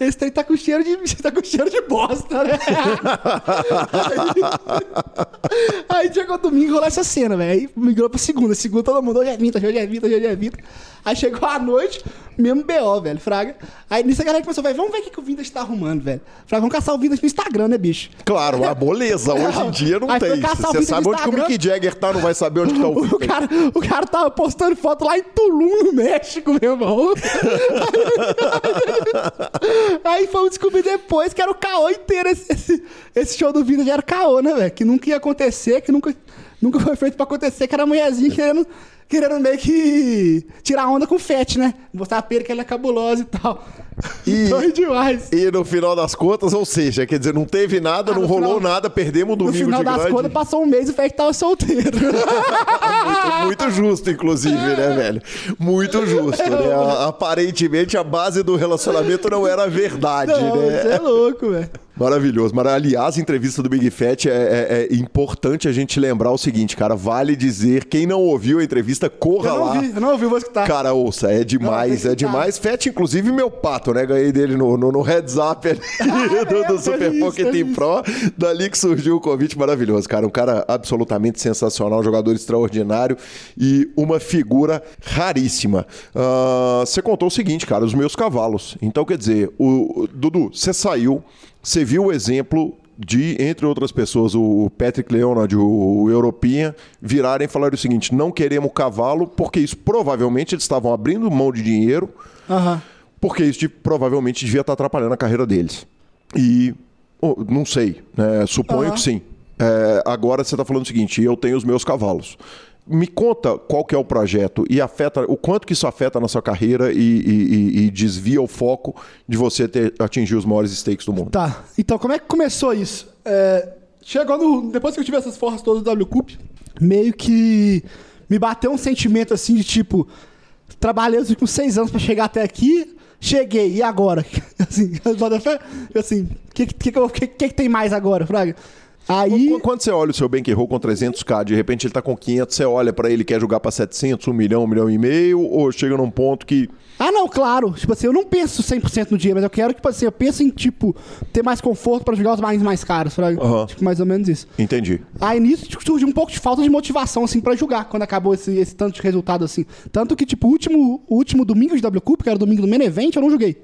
esse trem tá com cheiro de, [LAUGHS] tá com cheiro de bosta, né? Aí chegou domingo rolou essa cena, velho. Aí migrou pra segunda. Segunda todo mundo, hoje é vinta, hoje é vinta, hoje é vinta. Aí chegou a noite, mesmo BO, velho, Fraga. Aí nisso a galera começou, velho, vamos ver o que, que o Vintage tá arrumando, velho. Fraga, vamos caçar o Vintage no Instagram, né, bicho? Claro, a moleza. Hoje em [LAUGHS] dia não Aí tem. Você sabe onde que o. Mick Jagger tá, não vai saber onde que tá o [LAUGHS] O cara, o cara tava postando foto lá em Tulum, no México, meu irmão. [LAUGHS] Aí fomos descobrir depois que era o caô inteiro. Esse, esse, esse show do Vintage era caô, né, velho? Que nunca ia acontecer, que nunca, nunca foi feito pra acontecer, que era a mulherzinha querendo, querendo meio que tirar onda com o Fett, né? Mostrar pra ele que ela é cabulosa e tal. E- Doido [LAUGHS] demais. E no final das contas, ou seja, quer dizer, não teve nada, Ah, não no rolou final- nada, perdemos o No domingo final de das grande. contas, passou um mês e o Fett tava solteiro. [LAUGHS] Muito, muito justo, inclusive, né, velho? Muito justo, né? A- [LAUGHS] Aparentemente, a base do relacionamento não era a verdade, Não, né? você é louco, velho. Maravilhoso. Mas, aliás, a entrevista do Big Fat é, é- é importante a gente lembrar o seguinte, cara. Vale dizer, quem não ouviu a entrevista, corra Eu não lá. vi, eu não ouvi, vou escutar. Cara, ouça, é demais, é demais. Fat, inclusive, meu pato, né? Ganhei dele no, no, no heads up ali [LAUGHS] do, do eu Super vi isso, Pocket isso. Pro. Dali que surgiu o convite maravilhoso, cara. Um cara absolutamente sensacional, um jogador extraordinário e uma figura raríssima. Ah, Você contou o seguinte, cara, os meus cavalos. Então, quer dizer, o- Dudu, você saiu, você viu o exemplo de, entre outras pessoas, o Patrick Leonard, o, o Europinha, virarem e falarem o seguinte: não queremos cavalo, porque isso provavelmente eles estavam abrindo mão de dinheiro, Aham. porque isso de- provavelmente devia estar atrapalhando a carreira deles. E oh, não sei, né? suponho Aham. que sim. É, agora você está falando o seguinte: eu tenho os meus cavalos. Me conta qual que é o projeto e afeta o quanto que isso afeta na sua carreira e, e- e- desvia o foco de você ter, atingir os maiores stakes do mundo. Tá, então como é que começou isso? É, chegou no. Depois que eu tive essas forras todas do W Cup, meio que me bateu um sentimento assim de tipo. Trabalhei os últimos seis anos pra chegar até aqui, cheguei, e agora? [LAUGHS] Assim, [LAUGHS] assim, o que, que, que, que que tem mais agora, Fraga? Aí. Qu- Quando você olha o seu bankroll com 300k, de repente ele tá com 500, você olha pra ele quer jogar pra 700, 1 milhão, 1 milhão e meio, ou chega num ponto que Ah, não, claro. Tipo assim, eu não penso 100% no dia, mas eu quero, tipo assim, eu penso em, tipo, ter mais conforto pra jogar os marins mais caros, Fraga. Aham. Tipo, mais ou menos isso. entendi. Aí nisso tipo, surgiu um pouco de falta de motivação, assim, pra jogar, quando acabou esse, esse tanto de resultado, assim. Tanto que, tipo, o último, o último domingo de W Cup, que era o domingo do Main Event, eu não joguei.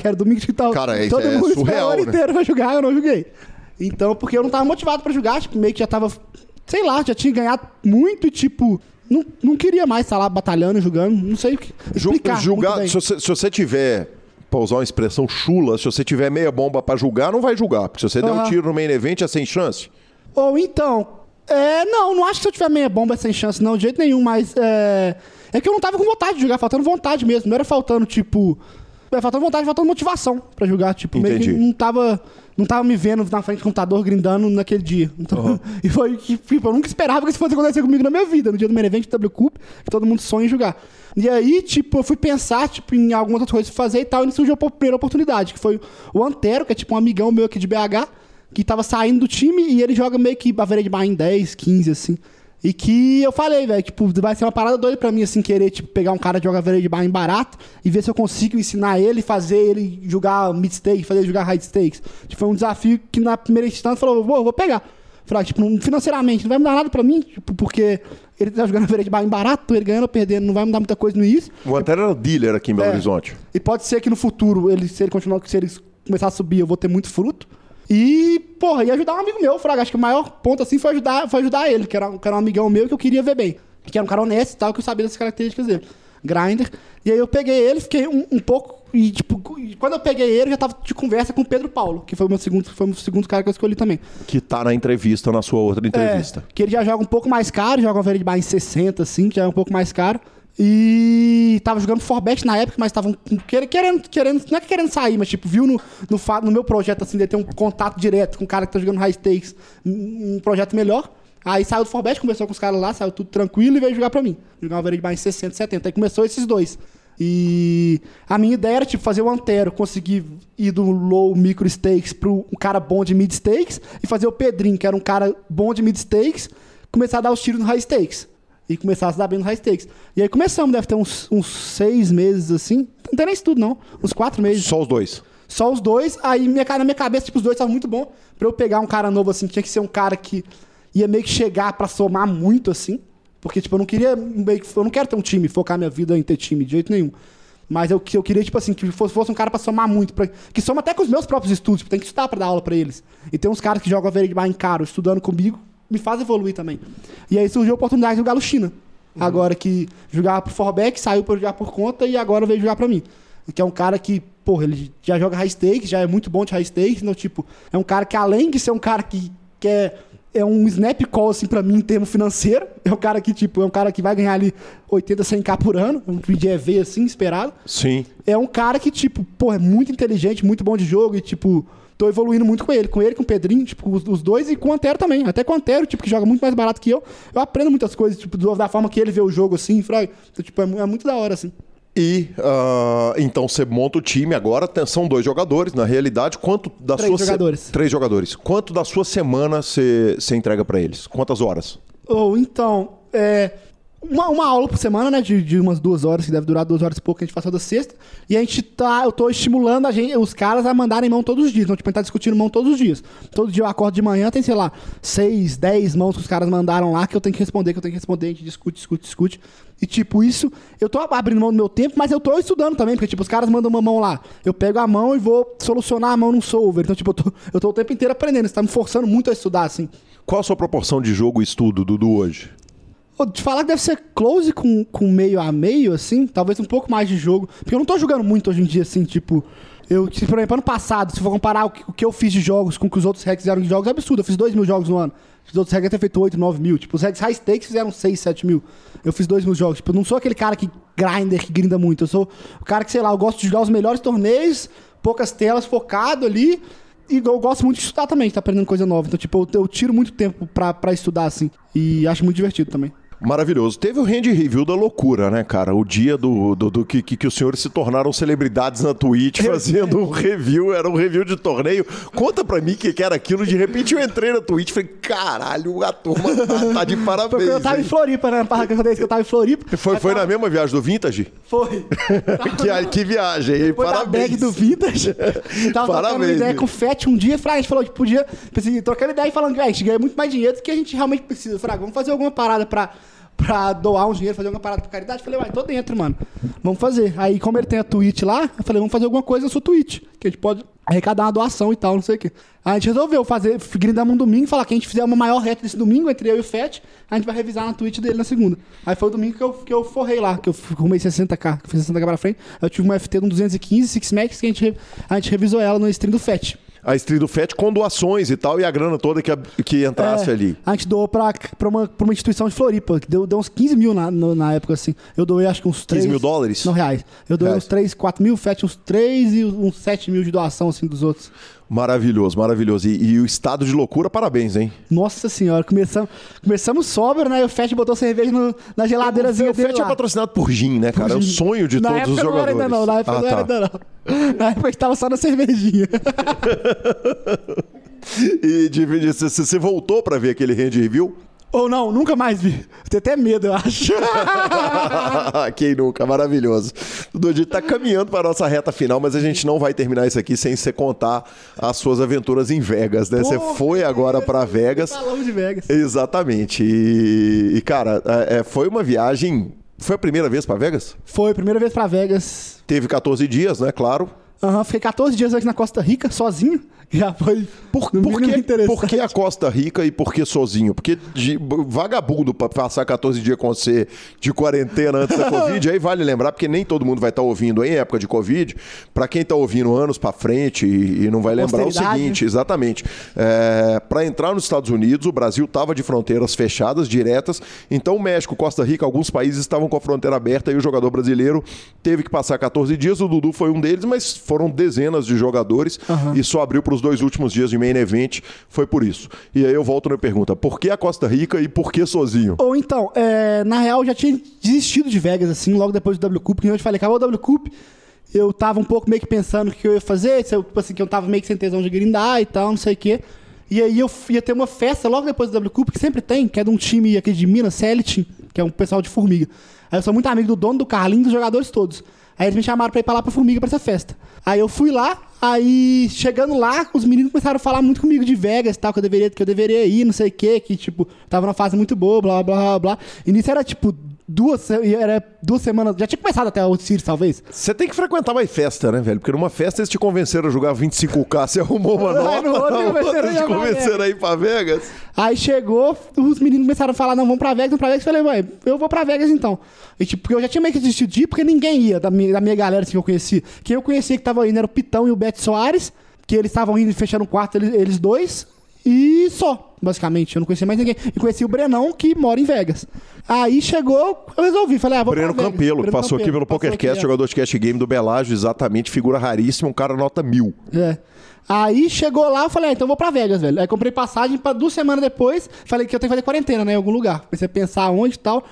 Que era domingo que tava Cara, isso todo é mundo surreal, [LAUGHS] o né? inteiro pra jogar, eu não joguei. Então, porque eu não tava motivado pra jogar, tipo, meio que já tava, sei lá, já tinha ganhado muito e, tipo, não, não queria mais estar lá batalhando, jogando, não sei o que explicar julgar, se você, se você tiver, pra usar uma expressão chula, se você tiver meia bomba pra julgar, não vai julgar. Porque se você der um tiro no main event, é sem chance. Ou então, é, não, não acho que se eu tiver meia bomba é sem chance, não, de jeito nenhum, mas é, é que eu não tava com vontade de jogar, faltando vontade mesmo, não era faltando, tipo, é, faltando vontade, faltando motivação pra jogar. Tipo, meio que Entendi. não tava, não tava me vendo na frente do computador grindando naquele dia. Então, [LAUGHS] e foi que, tipo, eu nunca esperava que isso fosse acontecer comigo na minha vida, no dia do main event W Cup, que todo mundo sonha em jogar. E aí, tipo, eu fui pensar, tipo, em algumas outras coisas pra fazer e tal, e surgiu a primeira oportunidade, que foi o Antero, que é tipo um amigão meu aqui de BH, que tava saindo do time e ele joga meio que Baveria de Bar em 10, 15, assim. E que eu falei, velho, tipo, vai ser uma parada doida pra mim, assim, querer, tipo, pegar um cara de jogar de bar em barato e ver se eu consigo ensinar ele, fazer ele jogar mid stakes, fazer ele jogar high stakes. Tipo, foi um desafio que na primeira instância falou, vou, vou pegar. Falei, tipo, não- financeiramente, não vai mudar nada pra mim, tipo, porque ele tá jogando de bar em barato, ele ganhando ou perdendo, não vai mudar muita coisa no início. O Antero era dealer aqui em Belo É. Horizonte. E pode ser que no futuro, ele, se ele continuar, se ele começar a subir, eu vou ter muito fruto. E, porra, ia ajudar um amigo meu, Fraga. Acho que o maior ponto, assim, foi ajudar, foi ajudar ele, que era, que era um amigão meu que eu queria ver bem. Que era um cara honesto e tal, que eu sabia das características dele. Grinder. E aí eu peguei ele, fiquei um, um pouco. E, tipo, quando eu peguei ele, eu já tava de conversa com o Pedro Paulo, que foi o meu segundo, foi o meu segundo cara que eu escolhi também. Que tá na entrevista, na sua outra entrevista. É, que ele já joga um pouco mais caro, joga uma Verde Bar em 60, assim, que já é um pouco mais caro. E tava jogando Forbet na época, mas estavam querendo, querendo, não é que querendo sair, mas tipo, viu no, no, no meu projeto, assim, de ter um contato direto com o cara que tá jogando high stakes, um projeto melhor. Aí saiu do Forbet, conversou com os caras lá, saiu tudo tranquilo e veio jogar pra mim. Jogar uma Bar em 60, 70. Aí começou esses dois. E a minha ideia era, tipo, fazer o Antero, conseguir ir do low micro stakes pro um cara bom de mid stakes e fazer o Pedrinho, que era um cara bom de mid stakes, começar a dar os tiros no high stakes. E começar a se dar bem no high stakes. E aí começamos, deve ter uns, uns seis meses assim. Não tem nem isso tudo, não. Uns quatro meses. Só os dois. Só os dois. Aí minha, na minha cabeça, tipo, os dois estavam muito bom. Pra eu pegar um cara novo, assim, tinha que ser um cara que ia meio que chegar pra somar muito, assim. Porque, tipo, eu não queria. Meio que, eu não quero ter um time, focar minha vida em ter time, de jeito nenhum. Mas eu, eu queria, tipo assim, que fosse, fosse um cara pra somar muito. Pra, que soma até com os meus próprios estudos. Tipo, tem que estudar pra dar aula pra eles. E tem uns caras que jogam a Verde Bar em caro, estudando comigo, me faz evoluir também. E aí surgiu a oportunidade do Galo China. Agora que jogava pro Forbeck, saiu pra jogar por conta e agora veio jogar pra mim. Que é um cara que, porra, ele já joga high stakes, já é muito bom de high stakes, então, tipo, é um cara que além de ser um cara que quer é um snap call, assim, pra mim, em termo financeiro. [LAUGHS] É um cara que, tipo, é um cara que vai ganhar ali 80, 100k por ano. Um PGV, assim, esperado. Sim. É um cara que, tipo, pô, é muito inteligente, muito bom de jogo e, tipo, tô evoluindo muito com ele. Com ele, com o Pedrinho, tipo, os, os dois e com o Antero também. Até com o Antero, tipo, que joga muito mais barato que eu. Eu aprendo muitas coisas, tipo, da forma que ele vê o jogo, assim, fraga. Então, tipo, é, é muito da hora, assim. E ah, então você monta o time agora, são dois jogadores, na realidade. Quanto da Três sua se- jogadores. Três jogadores. Quanto da sua semana você entrega pra eles? Quantas horas? Ou então, é. Uma, uma aula por semana, né? De, de umas duas horas, que deve durar duas horas e pouco, que a gente faz toda sexta. E a gente tá. Eu tô estimulando a gente, os caras a mandarem mão todos os dias. Então, tipo, a gente tá discutindo mão todos os dias. Todo dia eu acordo de manhã, tem, sei lá, seis, dez mãos que os caras mandaram lá que eu tenho que responder, que eu tenho que responder, a gente discute, discute, discute. E, tipo, isso, eu tô abrindo mão do meu tempo, mas eu tô estudando também, porque, tipo, os caras mandam uma mão lá. Eu pego a mão e vou solucionar a mão num solver. Então, tipo, eu tô, eu tô o tempo inteiro aprendendo. Isso tá me forçando muito a estudar, assim. Qual a sua proporção de jogo e estudo, Dudu, hoje? Te falar que deve ser close com, com meio a meio, assim, talvez um pouco mais de jogo. Porque eu não tô jogando muito hoje em dia, assim, tipo. Eu, por exemplo, ano passado, se for comparar o que, o que eu fiz de jogos com o que os outros hacks fizeram de jogos, é absurdo. Eu fiz 2 mil jogos no ano. Os outros hacks ter feito 8, 9 mil. Tipo, os hacks high stakes fizeram 6, 7 mil. Eu fiz 2 mil jogos. Tipo, eu não sou aquele cara que grinder, que grinda muito. Eu sou o cara que, sei lá, eu gosto de jogar os melhores torneios, poucas telas, focado ali. E eu gosto muito de estudar também, de tá aprendendo coisa nova. Então, tipo, eu, eu tiro muito tempo pra, pra estudar, assim. E acho muito divertido também. Maravilhoso. Teve o Hand Review da loucura, né, cara? O dia do, do, do que, que, os senhores se tornaram celebridades na Twitch [LAUGHS] fazendo um review, era um review de torneio. Conta pra mim o que, que era aquilo. De repente eu entrei na Twitch e falei, caralho, a turma tá, tá de parabéns. eu tava em hein?" Floripa, né? Parra que eu falei que eu tava em Floripa. Foi, foi na mesma viagem do Vintage? Foi. [LAUGHS] Que, que viagem, hein? Da Parabéns. bag do Vintage. Tava [LAUGHS] Parabéns, uma ideia com o Fett um dia. Fraga, a gente falou que podia. Assim, trocando ideia e falando que "Véi, a gente ganha muito mais dinheiro do que a gente realmente precisa. Fraga, vamos fazer alguma parada pra, pra doar um dinheiro, fazer alguma parada pra caridade. Falei, uai, tô dentro, mano. Vamos fazer. Aí, como ele tem a Twitch lá, eu falei, vamos fazer alguma coisa na sua Twitch. Que a gente pode arrecadar uma doação e tal, não sei o quê. Aí a gente resolveu fazer, grindamos um domingo, falar que a gente fizer uma maior reta desse domingo, entre eu e o Fett, a gente vai revisar na Twitch dele na segunda. Aí foi o domingo que eu, que eu forrei lá, que eu arrumei 60k, que eu fiz 60k pra frente. Eu tive uma FT de um 215, Six Max, que a gente, a gente revisou ela no stream do Fett. A Street do FET com doações e tal, e a grana toda que, a- que entrasse É, ali. A gente doou pra, pra, uma, pra uma instituição de Floripa, que deu, deu uns 15 mil na, no- na época, assim. Eu doei acho que uns 3... mil dólares? Não, reais. Eu doei Reais. uns 3, 4 mil, FET uns 3 e uns 7 mil de doação, assim, dos outros. Maravilhoso, maravilhoso. E, e o estado de loucura, parabéns, hein? Nossa senhora, começamos, começamos sóbrio, né? E o FET botou cerveja no- na geladeirazinha o dele FET é lá. patrocinado por Gin, né, cara? É o Gin. sonho de na todos época os não era jogadores. ainda não, na época Ah, não era tá. ainda não. Na época a gente tava só na cervejinha. [LAUGHS] E divide- você voltou pra ver aquele hand review? Ou não, nunca mais vi. Tenho até medo, eu acho. [LAUGHS] Quem nunca? Maravilhoso. Dudu, a tá caminhando para a nossa reta final, mas a gente não vai terminar isso aqui sem você contar as suas aventuras em Vegas, né? Você Porra, foi agora para [LAUGHS] Vegas. Falamos de Vegas. Exatamente. E, e, cara, é, é, foi uma viagem. Foi a primeira vez para Vegas? Foi, primeira vez pra Vegas. Teve 14 dias, né? Claro. Aham, fiquei 14 dias aqui na Costa Rica, sozinho. [LAUGHS] Já foi. Por, por, que, por que a Costa Rica e por que sozinho? Porque de, vagabundo pra passar 14 dias com você de quarentena antes da [LAUGHS] Covid, aí vale lembrar, porque nem todo mundo vai estar ouvindo em época de Covid. Pra quem tá ouvindo anos pra frente e, e não vai lembrar o Posteridade. seguinte, exatamente. É, para entrar nos Estados Unidos, o Brasil tava de fronteiras fechadas, diretas. Então, México, Costa Rica, alguns países estavam com a fronteira aberta e o jogador brasileiro teve que passar 14 dias. O Dudu foi um deles, mas foram dezenas de jogadores e só abriu para os dois últimos dias de main event. Foi por isso. E aí eu volto na pergunta: por que a Costa Rica e por que sozinho? Ou então, é, na real, eu já tinha desistido de Vegas, assim, logo depois do W Cup, que eu te falei, acabou o W Cup, eu tava um pouco meio que pensando o que eu ia fazer, tipo assim, que eu tava meio que sem tesão de grindar e tal, não sei o quê. E aí eu ia ter uma festa logo depois do W Cup, que sempre tem, que é de um time aqui de Minas, Celit, que é um pessoal de Formiga. Aí eu sou muito amigo do dono, do Carlinhos, dos jogadores todos. Aí eles me chamaram pra ir pra lá pra Formiga pra essa festa. Aí eu fui lá, aí chegando lá, os meninos começaram a falar muito comigo de Vegas e tal, que eu deveria, que eu deveria ir, não sei o quê, que, tipo, tava numa fase muito boa, blá, blá, blá, blá. E nisso era, tipo, duas, era duas semanas, já tinha começado até o Sirius, talvez. Você tem que frequentar mais festa, né, velho? Porque numa festa eles te convenceram a jogar 25k, você [LAUGHS] arrumou uma Aí nota, no outro na [LAUGHS] convenceram outra a te convenceram a ir pra Vegas. Aí chegou, os meninos começaram a falar, não, vamos pra Vegas, vamos pra Vegas. Eu falei, ué, eu vou pra Vegas então. E tipo, porque eu já tinha meio que desistido de ir, porque ninguém ia da minha, da minha galera assim, que eu conheci. Quem eu conhecia que tava indo era o Pitão e o Beto Soares, que eles estavam indo e fechando o quarto, eles, eles dois. E só, basicamente. Eu não conhecia mais ninguém. E conheci o Brenão, que mora em Vegas. Aí chegou, eu resolvi, falei, ah, vou Breno pra Vegas. Campelo, que Breno passou aqui pelo Campelo, passou PokerCast, aqui, é. jogador de cash game do Belágio, exatamente, figura raríssima, um cara nota mil. É. Aí chegou lá, eu falei, ah, então eu vou pra Vegas, velho. Aí comprei passagem pra duas semanas depois. Falei que eu tenho que fazer quarentena, né, em algum lugar. Comecei a pensar onde e tal.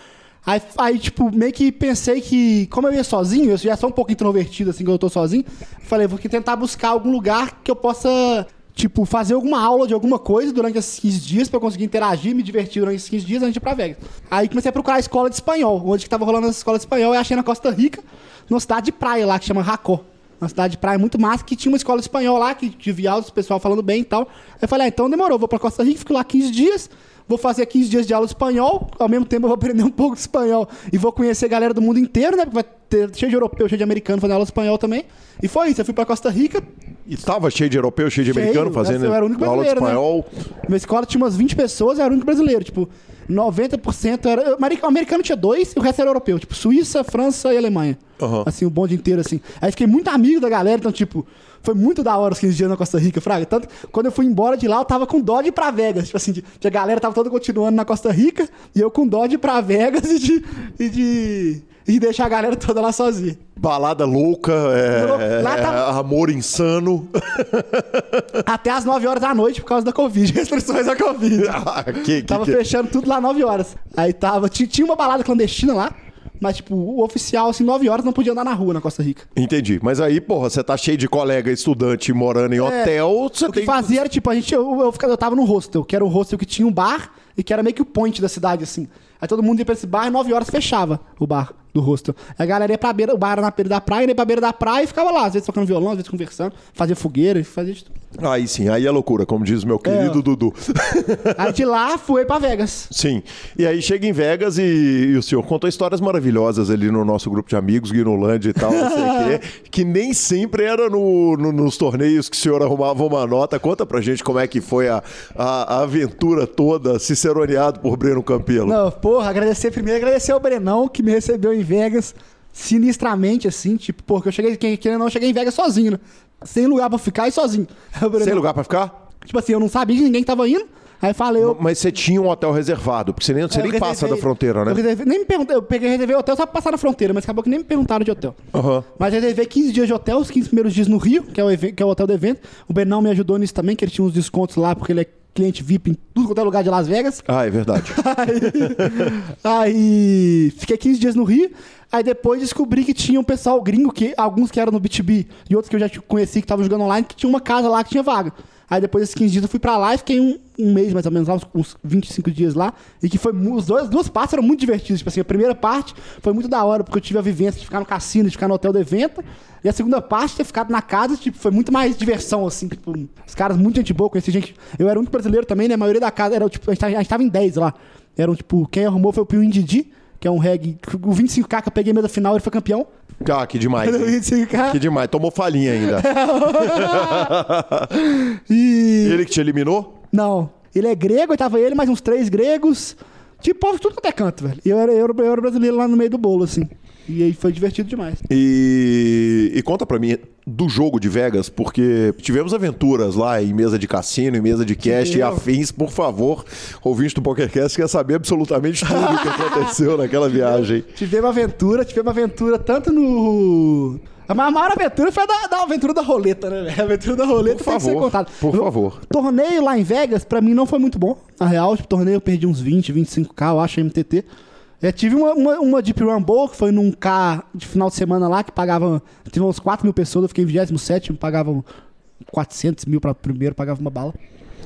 Aí, aí, tipo, meio que pensei que, como eu ia sozinho, eu já sou um pouco introvertido, assim, que eu tô sozinho. Falei, vou que tentar buscar algum lugar que eu possa, tipo, fazer alguma aula de alguma coisa durante esses 15 dias pra eu conseguir interagir, me divertir durante esses 15 dias antes de ir pra Vegas. Aí comecei a procurar a escola de espanhol, onde que tava rolando essa escola de espanhol, e achei na Costa Rica, numa cidade de praia lá, que chama Racó. Uma cidade de praia muito massa, que tinha uma escola de espanhol lá, que aulas, o pessoal falando bem e tal. Aí eu falei, ah, então demorou, vou pra Costa Rica, fico lá 15 dias, vou fazer 15 dias de aula de espanhol, ao mesmo tempo eu vou aprender um pouco de espanhol e vou conhecer a galera do mundo inteiro, né? Porque vai ter cheio de europeu, cheio de americano fazendo aula de espanhol também. E foi isso, eu fui pra Costa Rica, E tava cheio de europeu, cheio de Cheio, americano fazendo eu era o único aula de né? espanhol. Minha escola tinha umas 20 pessoas, eu era o único brasileiro. Tipo, 90% era. O americano tinha dois e o resto era europeu. Tipo, Suíça, França e Alemanha. Aham. Assim, o bonde inteiro, assim. Aí fiquei muito amigo da galera, então, tipo, foi muito da hora os 15 dias na Costa Rica, Fraga. Tanto quando eu fui embora de lá, eu tava com dó de ir pra Vegas. Tipo assim, de, de a galera tava toda continuando na Costa Rica e eu com dó de ir pra Vegas e de. E de, e de deixar a galera toda lá sozinha. Balada louca, é, Lá tá- amor insano. [LAUGHS] Até às 9 horas da noite por causa da Covid, [LAUGHS] restrições da Covid. Ah, que, que, Tava que- fechando tudo lá 9 horas. Aí tava. ti- Tinha uma balada clandestina lá, mas, tipo, o oficial, assim, 9 horas não podia andar na rua na Costa Rica. Entendi. Mas aí, porra, você tá cheio de colega estudante morando em hotel, você É. O que tem fazia era, tipo, a gente. Eu, eu, eu tava no hostel, que era o hostel que tinha um bar e que era meio que o point da cidade, assim. Aí todo mundo ia pra esse bar e 9 horas fechava o bar do. Aí a galera ia pra beira, o bar era na beira da praia, ia pra beira da praia e ficava lá, às vezes tocando violão, às vezes conversando, fazia fogueira, fazia de tudo. Aí sim, aí é loucura, como diz o meu querido É. Dudu. [LAUGHS] Aí de lá fui pra Vegas. Sim. E aí chega em Vegas e, e o senhor contou histórias maravilhosas ali no nosso grupo de amigos, Guinolândia e tal, não sei o quê, [LAUGHS] que nem sempre era no, no- nos torneios que o senhor arrumava uma nota. Conta pra gente como é que foi a, a, a aventura toda, ciceroneado por Breno Campelo. Não, porra, agradecer primeiro, agradecer ao Brenão que me recebeu em Vegas sinistramente, assim, tipo, porque eu cheguei, quem querendo não, eu cheguei em Vegas sozinho, né? sem lugar pra ficar e sozinho. [LAUGHS] O Sem lugar pra ficar? Tipo assim, eu não sabia que ninguém tava indo. Aí falei, eu. Mas você tinha um hotel reservado, porque você nem, você eu nem passa reservei- da fronteira, né? reservei- nem me perguntei, eu peguei, reservei hotel só pra passar na fronteira, mas acabou que nem me perguntaram de hotel. Aham. Mas reservei 15 dias de hotel, os 15 primeiros dias no Rio, que é o, que é o hotel do evento. O Benão me ajudou nisso também, que ele tinha uns descontos lá, porque ele é cliente VIP em tudo quanto é lugar de Las Vegas. Ah, é verdade. [LAUGHS] Aí, aí fiquei 15 dias no Rio. Aí depois descobri que tinha um pessoal gringo, que alguns que eram no BTB e outros que eu já conheci que estavam jogando online, que tinha uma casa lá que tinha vaga. Aí depois desses 15 dias eu fui pra lá e fiquei um, um mês mais ou menos lá, uns, uns 25 dias lá. E que foi. Os dois, duas partes eram muito divertidas. Tipo assim, a primeira parte foi muito da hora, porque eu tive a vivência de ficar no cassino, de ficar no hotel do evento. E a segunda parte, ter ficado na casa, tipo, foi muito mais diversão, assim. Tipo, os caras, muito gente boa, conheci gente. Eu era o único brasileiro também, né? A maioria da casa era, tipo, a gente, tava- a gente tava em 10 lá. Eram, tipo, quem arrumou foi o Pio Indidi, que é um reggae. O 25K que eu peguei mesa final, ele foi campeão. Ah, que demais. O hein? 25K. Que demais. Tomou falinha ainda. [LAUGHS] E. Ele que te eliminou? Não. Ele é grego, aí tava ele, mais uns três gregos. Tipo, povo de tudo quanto é canto, velho. E eu era, eu, era, eu era brasileiro lá no meio do bolo, assim. E aí foi divertido demais. E, e conta pra mim do jogo de Vegas, porque tivemos aventuras lá em mesa de cassino, em mesa de cash e afins. Por favor, ouvinte do PokerCast quer saber absolutamente tudo o que [LAUGHS] aconteceu naquela viagem. Tivemos aventura, tivemos aventura tanto no. A ma- maior aventura foi a da, da aventura da roleta, né? A aventura da roleta Por tem que ser favor, contada. por favor. Torneio lá em Vegas, pra mim, não foi muito bom. Na real, tipo, torneio eu perdi uns 20, 25k, eu acho, MTT. É, tive uma, uma, uma Deep Run boa, que foi num K de final de semana lá, que pagava. Teve uns 4 mil pessoas, eu fiquei em 27, pagavam 400 mil pra primeiro, pagava uma bala.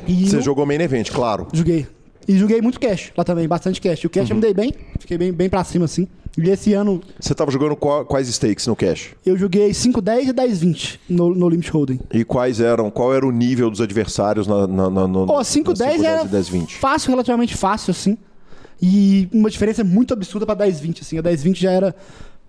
E Você no- jogou main event, claro. Joguei. E joguei muito cash lá também, bastante cash. O cash eu me dei bem, fiquei bem, bem pra cima assim. E esse ano Você tava jogando qual- quais stakes no cash? eu joguei 5-10 e 10-20 no, no Limit Holding. E quais eram? Qual era o nível dos adversários na, na, na, no, Pô, na 5-10 era e 10, 20? fácil, relativamente fácil, assim. E uma diferença muito absurda pra 10-20, assim. A 10-20 já era,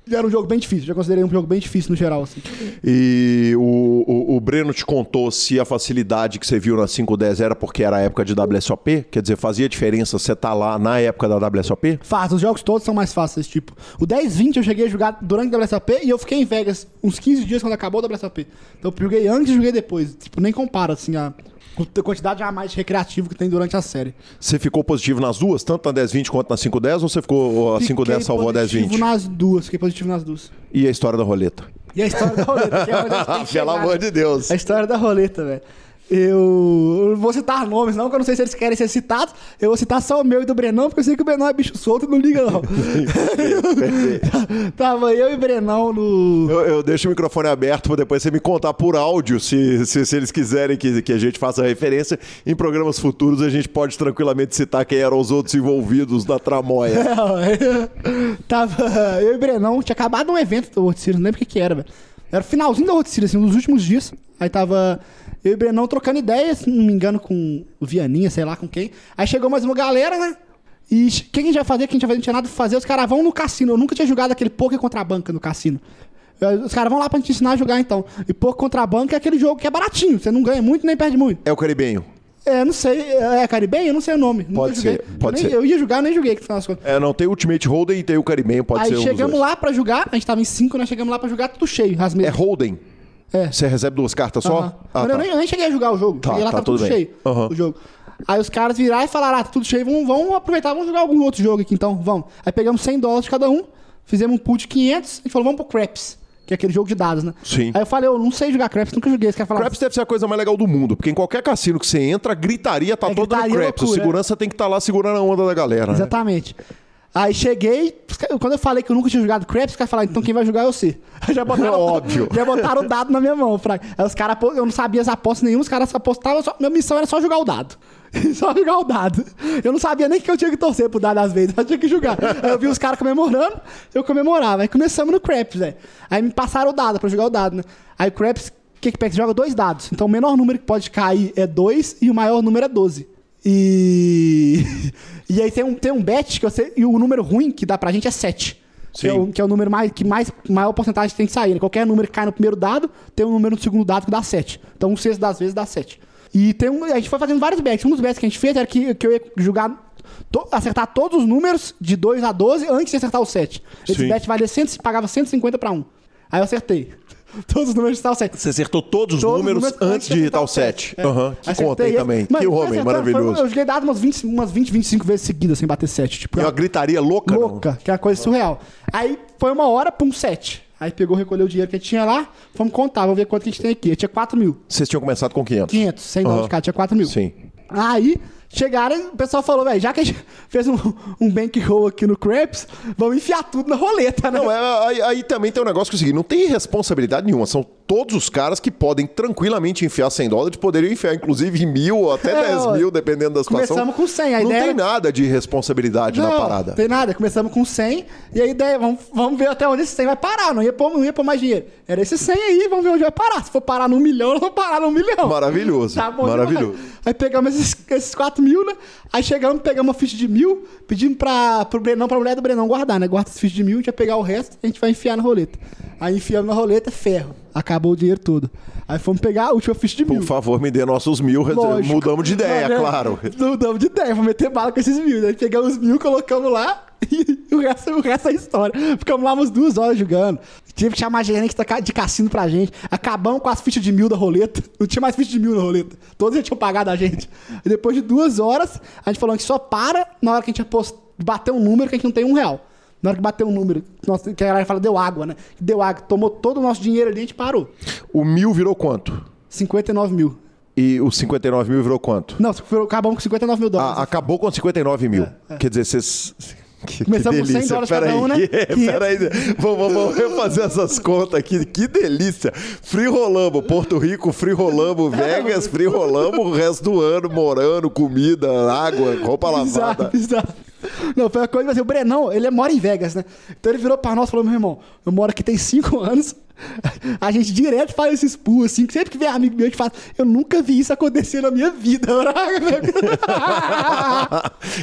já era um jogo bem difícil, já considerei um jogo bem difícil no geral, assim. E o, o, o Breno te contou se a facilidade que você viu na 510 era porque era a época de WSOP? Quer dizer, fazia diferença você estar lá na época da WSOP? Fácil, os jogos todos são mais fáceis, tipo. O 10-20 eu cheguei a jogar durante o WSOP e eu fiquei em Vegas uns 15 dias quando acabou o WSOP. Então eu joguei antes e joguei depois. Tipo, nem compara, assim, a, a quantidade a mais de recreativo que tem durante a série. Você ficou positivo nas duas, tanto na 1020 quanto na 510, ou você ficou a 510 salvou a positivo 1020? nas duas, fiquei positivo nas duas. E a história da roleta? E a história da roleta, que é onde a gente [LAUGHS] tem que Pelo amor de Deus. A história da roleta, velho. Eu eu vou citar nomes, não, que eu não sei se eles querem ser citados. Eu vou citar só o meu e do Brenão, porque eu sei que o Brenão é bicho solto e não liga, não. [LAUGHS] [LAUGHS] Tava eu e o Brenão no. Eu, eu deixo o microfone aberto para depois você me contar por áudio, se, se, se eles quiserem que, que a gente faça referência. Em programas futuros a gente pode tranquilamente citar quem eram os outros envolvidos na tramóia. [LAUGHS] Tava eu e o Brenão, tinha acabado um evento do World Series, não lembro o que que era, velho. Era o finalzinho da World Series, assim, nos últimos dias. Aí tava eu e o Brenão trocando ideias, se não me engano, com o Vianinha, sei lá com quem. Aí chegou mais uma galera, né? E o que a gente vai fazer? Que a gente vai fazer? Não tinha nada pra fazer. Os caras vão no cassino. Eu nunca tinha jogado aquele poker contra a banca no cassino. Os caras vão lá pra gente ensinar a jogar então. E poker contra a banca é aquele jogo que é baratinho. Você não ganha muito nem perde muito. É o caribenho. É, não sei. É Caribenho? Eu não sei o nome. Pode ser, pode eu, nem- ser. eu ia jogar, nem joguei, que das contas. É, não, tem Ultimate Hold'em e tem o caribenho, pode Aí ser um chegamos lá pra jogar, a gente tava em cinco, nós chegamos lá pra jogar tudo cheio, as É mesas. É. Você recebe duas cartas só? Aham. Ah, Mas eu, tá. nem, eu nem cheguei a jogar o jogo. Tá, cheguei lá, tá, tava tudo tudo cheio Aham. o jogo. Aí os caras viraram e falaram, ah, tá tudo cheio, vamos, vamos aproveitar, vamos jogar algum outro jogo aqui então, vamos. Aí pegamos 100 dólares de cada um, fizemos um pool de 500, a gente falou, vamos pro Craps, que é aquele jogo de dados, né? Sim. Aí eu falei, eu não sei jogar Craps, nunca joguei. Esse cara falou, Craps deve ser a coisa mais legal do mundo, porque em qualquer cassino que você entra, a gritaria tá É toda no gritaria, Craps. O loucura, segurança tem que estar lá segurando a onda da galera. né? Aí cheguei, quando eu falei que eu nunca tinha jogado Craps, os caras falaram, então quem vai jogar é você. [LAUGHS] Já botaram, Óbvio. [LAUGHS] Já botaram o dado na minha mão. Aí os caras, eu não sabia as apostas nenhuma, os caras apostavam, só, minha missão era só jogar o dado. [LAUGHS] Só jogar o dado. Eu não sabia nem que eu tinha que torcer pro dado às vezes, eu tinha que jogar. Aí eu vi os caras comemorando, eu comemorava. Aí começamos no Craps, velho. Aí me passaram o dado pra jogar o dado, né? Aí o Craps, o que que pega? Você joga dois dados. Então o menor número que pode cair é 2 e o maior número é 12. E. [LAUGHS] E aí tem um, tem um bet que você. E o número ruim que dá pra gente é 7. Que é, o, que é o número mais, que mais maior porcentagem tem que sair. né? Qualquer número que cai no primeiro dado, tem um número no segundo dado que dá 7. Então um sexto das vezes dá 7. E tem um, a gente foi fazendo vários bets. Um dos bets que a gente fez era que, que eu ia jogar. to- acertar todos os números de 2 a 12 antes de acertar o 7. Esse Sim. bet valia 100, pagava 150 pra um. Aí eu acertei. [LAUGHS] Todos os números estavam certos. Você acertou todos os Todos os números números antes de o 7. É. Aham. Que Acertei conta aí esse. também. Mano, que homem acertando, maravilhoso. foi- eu joguei dado umas 20, umas 20, 25 vezes seguidas sem bater 7. Tipo, uma gritaria louca, não? louca, que é uma coisa surreal. Aí foi uma hora pra um 7. Aí pegou, recolheu o dinheiro que tinha lá, vamos contar, vamos ver quanto que a gente tem aqui. Eu tinha 4 mil. Vocês tinham começado com 500. 500, 100 dólares de cada, tinha 4 mil. Sim. Aí chegaram o pessoal falou, velho, já que a gente [LAUGHS] fez um, um bankroll aqui no Craps, vamos enfiar tudo na roleta, né? Não, é, aí, aí também tem um negócio que é o seguinte: não tem responsabilidade nenhuma. São todos os caras que podem tranquilamente enfiar 100 dólares, poderiam enfiar inclusive em mil ou até [LAUGHS] É, 10 ó, mil, dependendo da situação. começamos com 100, a não tem era- nada de responsabilidade na Não, parada. tem nada. Começamos com 100 e a ideia, vamos, vamos ver até onde esse 100 vai parar. Não ia, pôr, não ia pôr mais dinheiro. Era esse 100 aí, vamos ver onde vai parar. Se for parar num milhão, [LAUGHS] nós vamos parar num milhão. Maravilhoso. Tá bom maravilhoso. demais. Aí pegamos esses, esses 4 mil, né? Aí chegamos, pegamos uma ficha de mil, pedimos pra, pro Brenão, pra mulher do Brenão guardar, né? Guarda essa ficha de mil, a gente vai pegar o resto a gente vai enfiar na roleta. Aí enfiamos na roleta, ferro. Acabou o dinheiro todo. Aí fomos pegar a última ficha de mil. Por favor, me dê nossos mil. Lógico. Mudamos de ideia, Não, né? claro. Mudamos de ideia, vamos meter bala com esses mil. Aí pegamos os mil, colocamos lá [LAUGHS] e o resto, o resto é história. Ficamos lá umas duas horas jogando. Tive que chamar gerente de cassino pra gente. Acabamos com as fichas de mil da roleta. [LAUGHS] Não tinha mais ficha de mil na roleta. Todos já tinham pagado a gente. E depois de duas horas, a gente falou que só para na hora que a gente bater um número que a gente não tem um real. Na hora que bateu um número, nossa, que a galera fala, deu água, né? Deu água, tomou todo o nosso dinheiro ali e a gente parou. O mil virou quanto? 59 mil. E os 59 mil virou quanto? Não, acabamos com 59 mil dólares. Ah, acabou com 59 mil. Quer dizer, vocês. Que, [LAUGHS] que Começamos com 100 delícia. dólares Pera cada aí, um, né? que- 500. Pera aí. Vamos, vamos refazer essas contas aqui. Que delícia. Free rolamos. Porto Rico, free rolamos. [LAUGHS] Vegas, free rolamos o resto do ano. Morando, comida, água, roupa lavada. Bizarro, bizarro. Não, foi uma coisa assim, o Brenão, ele mora em Vegas, né? Então ele virou pra nós e falou, meu irmão, eu moro aqui tem cinco [LAUGHS] anos, a gente direto faz esses pulls, assim, que sempre que vem amigo meu, a gente fala, eu nunca vi isso acontecer na minha vida. [LAUGHS]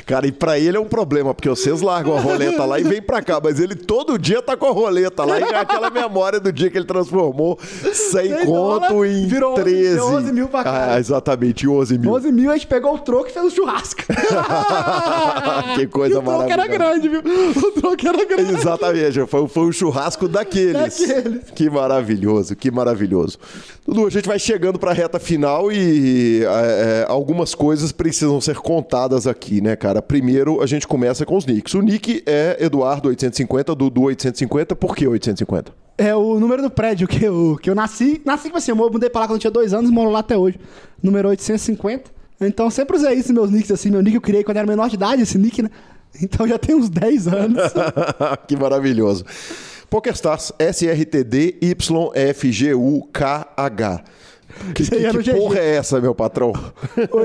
Cara, e pra ele é um problema, porque vocês largam a roleta lá e vem pra cá, mas ele todo dia tá com a roleta lá e é aquela memória do dia que ele transformou 100 100 conto em virou 11 13. 11 mil pra cá. Ah, exatamente, 11 mil. 11 mil, a gente pegou o troco e fez um churrasco. [LAUGHS] Que coisa E o troco era maravilhosa. grande, viu? O troco era grande. Exatamente, foi, foi um churrasco daqueles. Daqueles. Que maravilhoso, que maravilhoso. Dudu, a gente vai chegando pra reta final e é, é, algumas coisas precisam ser contadas aqui, né, cara? Primeiro, a gente começa com os nicks. O nick é Eduardo 850, Dudu 850. Por que 850? É o número do prédio que eu, que eu nasci. Nasci, tipo assim, eu mudei pra lá quando eu tinha dois anos e moro lá até hoje. Número 850. Então sempre usei isso meus nicks, assim. Meu nick eu criei quando era menor de idade, esse nick, né? Então já tem uns 10 anos. [LAUGHS] que maravilhoso. PokerStars, SRTD YFGUKH. Que, que, o que porra é essa, meu patrão?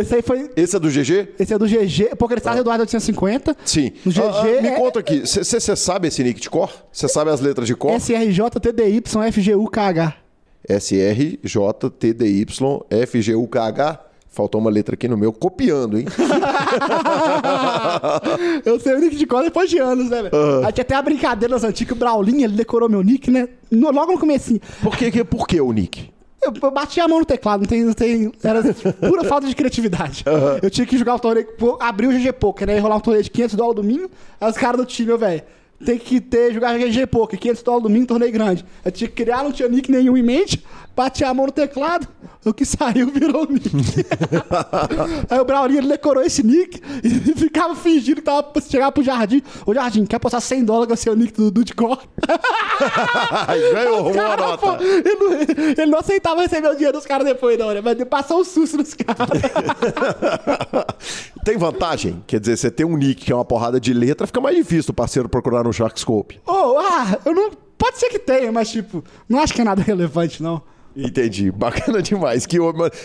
esse aí foi. Esse é do GG? Esse é do GG. PokerStars Eduardo 850. Sim. No GG. Ah, ah, me é- conta aqui, você sabe esse nick de cor? Você sabe as letras de cor? SRJ, TDY, FGUKH. SRJTDYFGUKH. Faltou uma letra aqui no meu, copiando, hein? [LAUGHS] Eu sei o nick de cola depois de anos, né, velho? Ah. Aí tinha até a brincadeira nas antigas, o Braulinho, ele decorou meu nick, né? No- logo no comecinho. Por que, que- por que o nick? Eu, eu bati a mão no teclado, não tem. Não tem era pura falta de criatividade. Eu tinha que jogar o torneio, abrir o GG Poker, né? Rolar um torneio de 500 dólares domingo. Aí os caras do time, velho, tem que ter, jogar GG Poker, 500 dólares domingo, torneio grande. Eu tinha que criar, não tinha nick nenhum em mente, bati a mão no teclado, o que saiu virou o nick. [LAUGHS] Aí o Braulinho, ele decorou esse nick e [LAUGHS] ficava fingindo que tava chegar pro Jardim. Ô, Jardim, quer postar 100 dólares com seu nick do cor? [LAUGHS] Ganhou, Cara, nota. pô, ele, não, ele não aceitava receber o dinheiro dos caras depois, não, né? Mas passou um susto nos caras. Tem vantagem? Quer dizer, você tem um nick que é uma porrada de letra, fica mais difícil o parceiro procurar no Sharkscope. Ô, ah, eu não. Pode ser que tenha, mas, tipo, não acho que é nada [LAUGHS] relevante, não. Entendi. [LAUGHS] Bacana demais. Que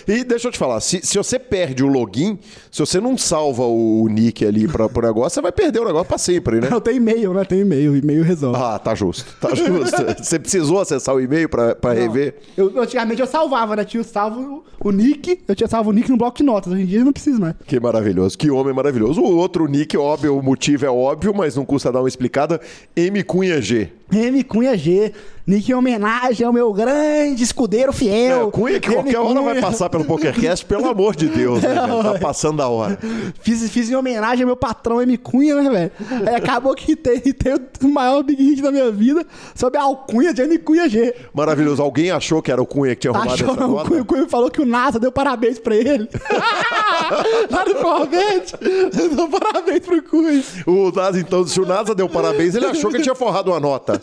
E deixa eu te falar, se, se você perde o login, se você não salva o nick ali para o negócio, você vai perder o negócio pra sempre, né? Eu tenho e-mail, né? Tem e-mail, e-mail resolve. Ah, tá justo, tá [LAUGHS] justo. Você precisou acessar o e-mail pra, pra rever? Eu, antigamente eu salvava, né? Tinha salvo o nick, eu tinha salvo o nick no bloco de notas. Hoje em dia eu não preciso mais. Que maravilhoso, que homem maravilhoso. O outro nick, óbvio, o motivo é óbvio, mas não custa dar uma explicada. M Cunha G. M Cunha G. Nick em homenagem ao meu grande escudeiro fiel. É, Cunha que qualquer hora vai Cunha. passar pelo PokerCast, pelo [LAUGHS] amor de Deus, né, velho? Tá passando da hora. Fiz, fiz em homenagem ao meu patrão M. Cunha, né, velho? Aí acabou que tem, [LAUGHS] tem o maior big hit da minha vida sob a alcunha de M. Cunha G. Maravilhoso. Alguém achou que era o Cunha que tinha arrumado Achou, essa nota? Cunha, o Cunha falou que o NASA deu parabéns pra ele. Lá no Corvette, deu parabéns pro Cunha. O Nasa, então, se o Nasa deu parabéns, ele achou que ele tinha forrado uma nota. [LAUGHS]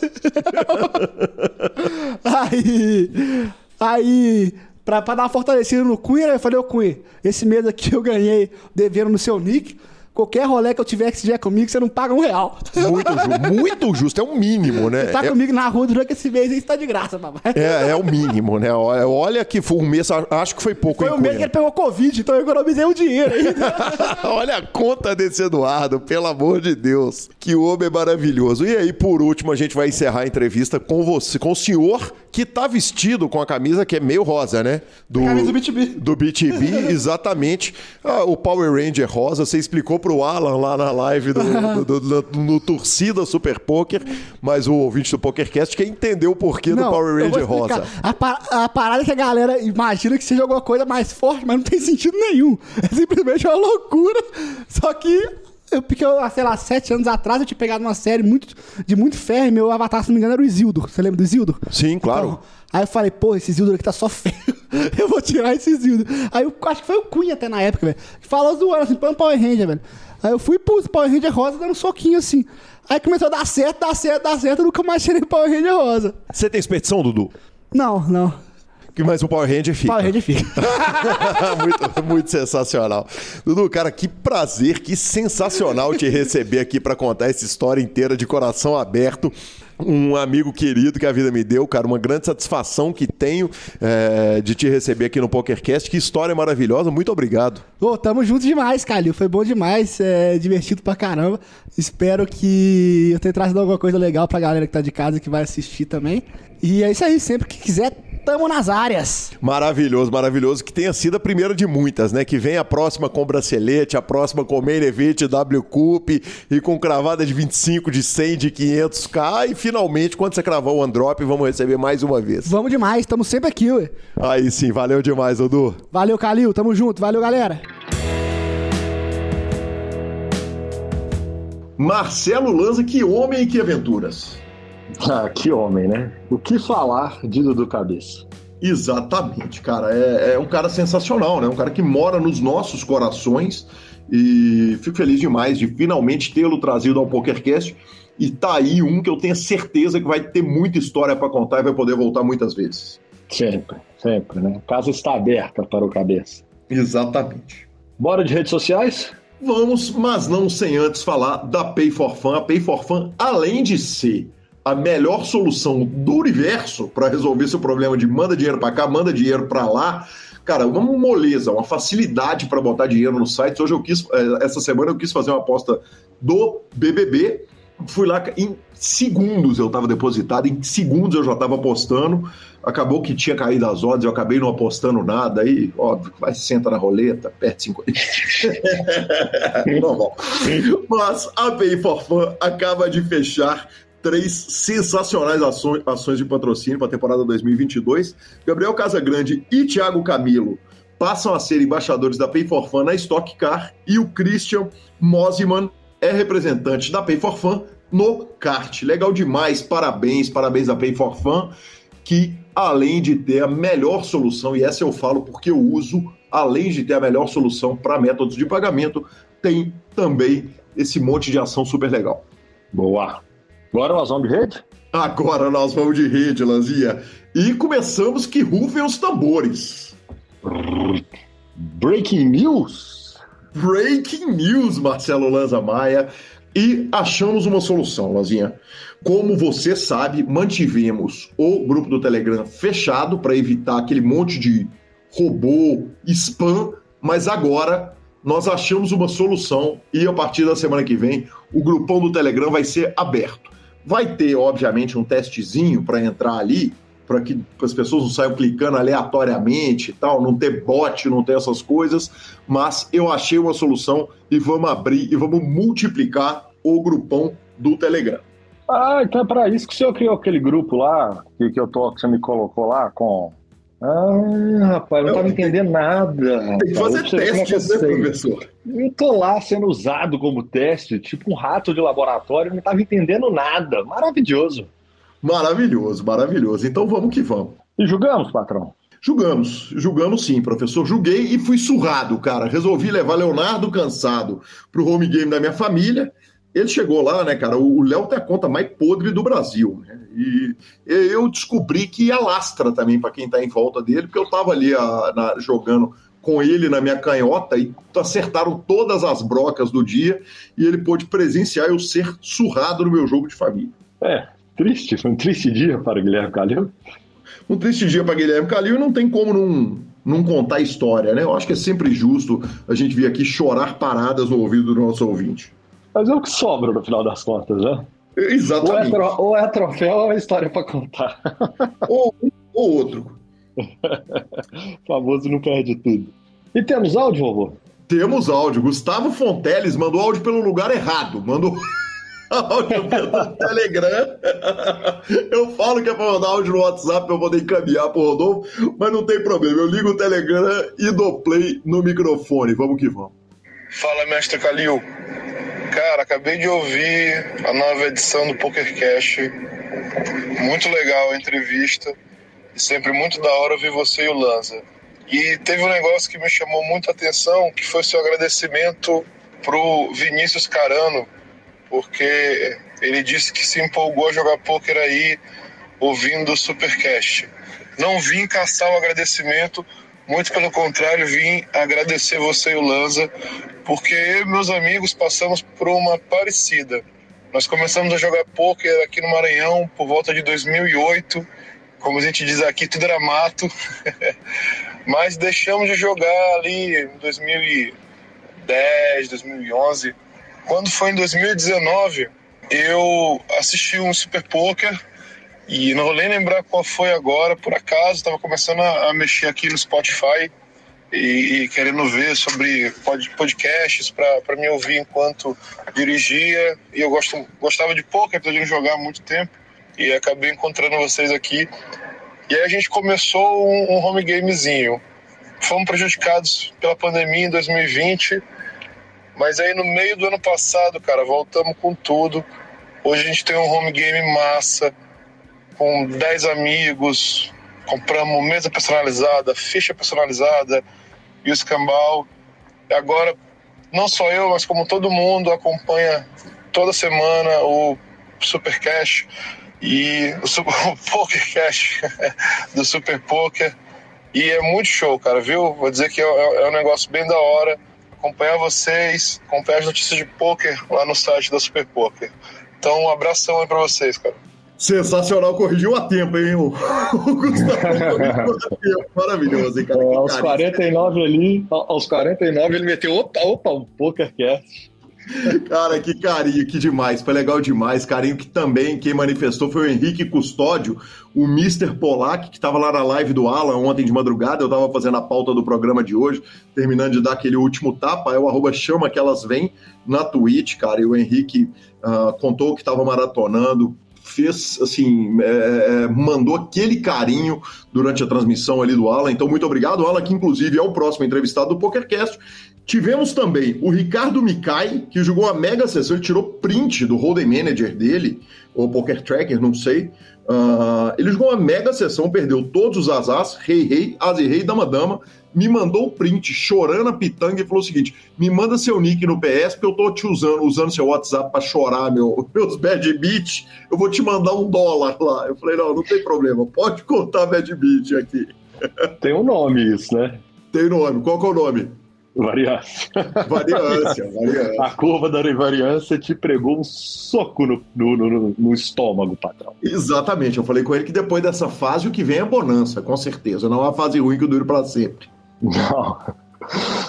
Aí, aí, pra, pra dar uma fortalecida no Cunha, eu falei, ô Cunha, esse mês aqui eu ganhei devendo no seu nick. Qualquer rolê que eu tiver que estiver comigo, você não paga um real. Muito, ju muito justo. É o mínimo, né? Tá É- comigo na rua durante esse mês aí, você tá de graça, papai. É, é o mínimo, né? Olha, olha que foi um mês, acho que foi pouco, Foi o mês que ele pegou Covid, então eu economizei um dinheiro aí. [LAUGHS] olha a conta desse Eduardo, pelo amor de Deus. Que homem maravilhoso. E aí, por último, a gente vai encerrar a entrevista com você, com o senhor que tá vestido com a camisa que é meio rosa, né? Do, Camisa do BTB. Do BTB, [LAUGHS] exatamente. Ah, o Power Ranger rosa, você explicou pro Alan lá na live do, do- do- do- no Torcida Super Poker, mas o ouvinte do PokerCast quer entender o porquê do Power Ranger rosa. A, pa- a parada é que a galera imagina que seja alguma coisa mais forte, mas não tem sentido nenhum. É simplesmente uma loucura. Só que, eu, porque eu, sei lá, sete anos atrás eu tinha pegado uma série muito, de muito ferro e meu avatar, se não me engano, era o Isildur. Você lembra do Isildur? Sim, claro. Então, aí eu falei, pô, esse Isildur aqui tá só feio. [LAUGHS] eu vou tirar esse Isildur. Aí eu acho que foi o Cunha até na época, velho. Falou zoando assim, põe um Power Ranger, velho. Aí eu fui pro Power Ranger rosa dando um soquinho assim. Aí começou a dar certo, dar certo, dar certo. Eu nunca mais tirei Power Ranger rosa. Você tem expedição, Dudu? Não, não. Que mais o Power Ranger fica. Power Ranger fica. [LAUGHS] muito, muito sensacional. Dudu, cara, que prazer, que sensacional te receber aqui pra contar essa história inteira de coração aberto. Um amigo querido que a vida me deu, cara, uma grande satisfação que tenho é, de te receber aqui no PokerCast. Que história maravilhosa, muito obrigado. Ô, tamo junto demais, Calil. Foi bom demais, é divertido pra caramba. Espero que eu tenha trazido alguma coisa legal pra galera que tá de casa e que vai assistir também. E é isso aí, sempre que quiser, tamo nas áreas. Maravilhoso, maravilhoso. Que tenha sido a primeira de muitas, né? Que venha a próxima com bracelete, a próxima com main event, W Cup e com cravada de 25, de 100, de 500k. E finalmente, quando você cravar o Androp, vamos receber mais uma vez. Vamos demais, tamo sempre aqui, ué. Aí sim, valeu demais, Dudu. Valeu, Calil, tamo junto. Valeu, galera. Marcelo Lanza, que homem e que aventuras. [LAUGHS] Ah, que homem, né? O que falar de Dudu Cabeça? Exatamente, cara. É, é um cara sensacional, né? Um cara que mora nos nossos corações. E fico feliz demais de finalmente tê-lo trazido ao PokerCast. E tá aí um que eu tenho certeza que vai ter muita história para contar e vai poder voltar muitas vezes. Sempre, sempre, né? A casa está aberta para o Cabeça. Exatamente. Bora de redes sociais? Vamos, mas não sem antes falar da Pay for Fun. A Pay for Fun, além de ser a melhor solução do universo para resolver seu problema de manda dinheiro para cá, manda dinheiro para lá, cara, uma moleza, uma facilidade para botar dinheiro no site. Hoje eu quis, eh, essa semana eu quis fazer uma aposta do BBB. Fui lá em segundos eu estava depositado, em segundos eu já estava apostando. Acabou que tinha caído as odds, eu acabei não apostando nada. Aí, óbvio, vai senta na roleta, perde 50. [LAUGHS] Normal. Mas a Pay for Fun acaba de fechar três sensacionais ações, ações de patrocínio para a temporada 2022. Gabriel Casagrande e Thiago Camilo passam a ser embaixadores da Pay for Fun na Stock Car e o Christian Mosiman é representante da Pay for Fun no kart. Legal demais, parabéns, parabéns à Pay for Fun, que além de ter a melhor solução, e essa eu falo porque eu uso, além de ter a melhor solução para métodos de pagamento, tem também esse monte de ação super legal. Boa. Agora nós vamos de rede? Agora nós vamos de rede, Lanzinha. E começamos que rufem os tambores. Breaking news? Breaking news, Marcelo Lanza Maia. E achamos uma solução, Lanzinha. Como você sabe, mantivemos o grupo do Telegram fechado para evitar aquele monte de robô, spam, mas agora nós achamos uma solução e a partir da semana que vem o grupão do Telegram vai ser aberto. Vai ter, obviamente, um testezinho para entrar ali, para que as pessoas não saiam clicando aleatoriamente e tal, não ter bot, não ter essas coisas, mas eu achei uma solução e vamos abrir e vamos multiplicar o grupão do Telegram. Ah, então é para isso que o senhor criou aquele grupo lá, que, que eu tô, que você me colocou lá com. Ah, rapaz, não estava entendendo nada. Tem que fazer testes, né, professor? Eu tô lá sendo usado como teste, tipo um rato de laboratório, não estava entendendo nada. Maravilhoso. Maravilhoso, maravilhoso. Então vamos que vamos. E julgamos, patrão? Julgamos, julgamos sim, professor. Julguei e fui surrado, cara. Resolvi levar Leonardo cansado pro home game da minha família. Ele chegou lá, né, cara? O Léo tem a conta mais podre do Brasil, né? E eu descobri que alastra também para quem tá em volta dele, porque eu tava ali a, na, jogando com ele na minha canhota e acertaram todas as brocas do dia e ele pôde presenciar eu ser surrado no meu jogo de família. É, triste, foi um triste dia para o Guilherme Calil um triste dia para Guilherme Calil e não tem como não, não contar a história, né? Eu acho que é sempre justo a gente vir aqui chorar paradas no ouvido do nosso ouvinte. Mas é o que sobra no final das contas, né? Exatamente. Ou é, tro ou é troféu ou é história para contar. [LAUGHS] ou um ou outro. o [LAUGHS] famoso não perde tudo. E temos áudio, vovô? Temos áudio. Gustavo Fonteles mandou áudio pelo lugar errado. Mandou [LAUGHS] áudio pelo Telegram. Eu falo que é para mandar áudio no WhatsApp para eu poder encaminhar para o Rodolfo, mas não tem problema. Eu ligo o Telegram e dou play no microfone. Vamos que vamos. Fala, mestre Calil. Cara, acabei de ouvir a nova edição do PokerCast. Muito legal a entrevista. E sempre muito da hora ouvir você e o Lanza. E teve um negócio que me chamou muita atenção, que foi seu agradecimento pro Vinícius Carano, porque ele disse que se empolgou a jogar pôquer aí ouvindo o Supercast. Não vim caçar o agradecimento, muito pelo contrário, vim agradecer você e o Lanza, porque eu e meus amigos passamos por uma parecida. Nós começamos a jogar pôquer aqui no Maranhão por volta de 2008, como a gente diz aqui, tudo era mato, [LAUGHS] mas deixamos de jogar ali em 2010, 2011 quando foi em 2019, eu assisti um Super Poker e não vou nem lembrar qual foi agora, por acaso, estava começando a, mexer aqui no Spotify e, e querendo ver sobre pod, podcasts para me ouvir enquanto dirigia. E eu gosto, gostava de poker, apesar de jogar há muito tempo, e acabei encontrando vocês aqui. E aí a gente começou um, um home gamezinho. Fomos prejudicados pela pandemia em 2020 mas aí no meio do ano passado, cara, voltamos com tudo. Hoje a gente tem um home game massa, com 10 amigos, compramos mesa personalizada, ficha personalizada e o escambau. Agora, não só eu, mas como todo mundo acompanha toda semana o Super Cash e o, Super, [LAUGHS] o Poker Cash [LAUGHS] do Super Poker. E é muito show, cara, viu? Vou dizer que é, é um negócio bem da hora acompanhar vocês, acompanhar as notícias de poker lá no site da Super Poker. Então, um abração aí pra vocês, cara. Sensacional, corrigiu a tempo, hein? O, [LAUGHS] o Gustavo. [LAUGHS] Maravilhoso, hein, cara? É, aos 49 ali, aos 49 ele meteu, opa, opa, um PokerCast. Cara, que carinho, que demais. Foi legal demais. Carinho que também quem manifestou foi o Henrique Custódio, o Mr. Polak, que estava lá na live do Alan ontem de madrugada. Eu estava fazendo a pauta do programa de hoje, terminando de dar aquele último tapa. É o arroba chama que elas vêm na Twitch, cara. E o Henrique uh, contou que estava maratonando, fez assim, é, é, mandou aquele carinho durante a transmissão ali do Alan. Então, muito obrigado, Alan, que inclusive é o próximo entrevistado do PokerCast. Tivemos também o Ricardo Mikai, que jogou a mega sessão, ele tirou print do Hold'em Manager dele, ou Poker Tracker, não sei. Uh, ele jogou uma mega sessão, perdeu todos os asas, rei, rei, as e rei, dama, dama, me mandou o print chorando a pitanga e falou o seguinte: me manda seu nick no PS, porque eu tô te usando, usando seu WhatsApp para chorar meu, [LAUGHS] meus bad beats, eu vou te mandar um dólar lá. Eu falei, não, não tem problema, pode contar bad beat aqui. [LAUGHS] Tem um nome isso, né? Tem nome, qual que é o nome? Variância. Variância, variância. A curva da variância te pregou um soco no, no, no, no, estômago, patrão. Exatamente. Eu falei com ele que depois dessa fase o que vem é bonança, com certeza. Não é uma fase ruim que dure para sempre. Não.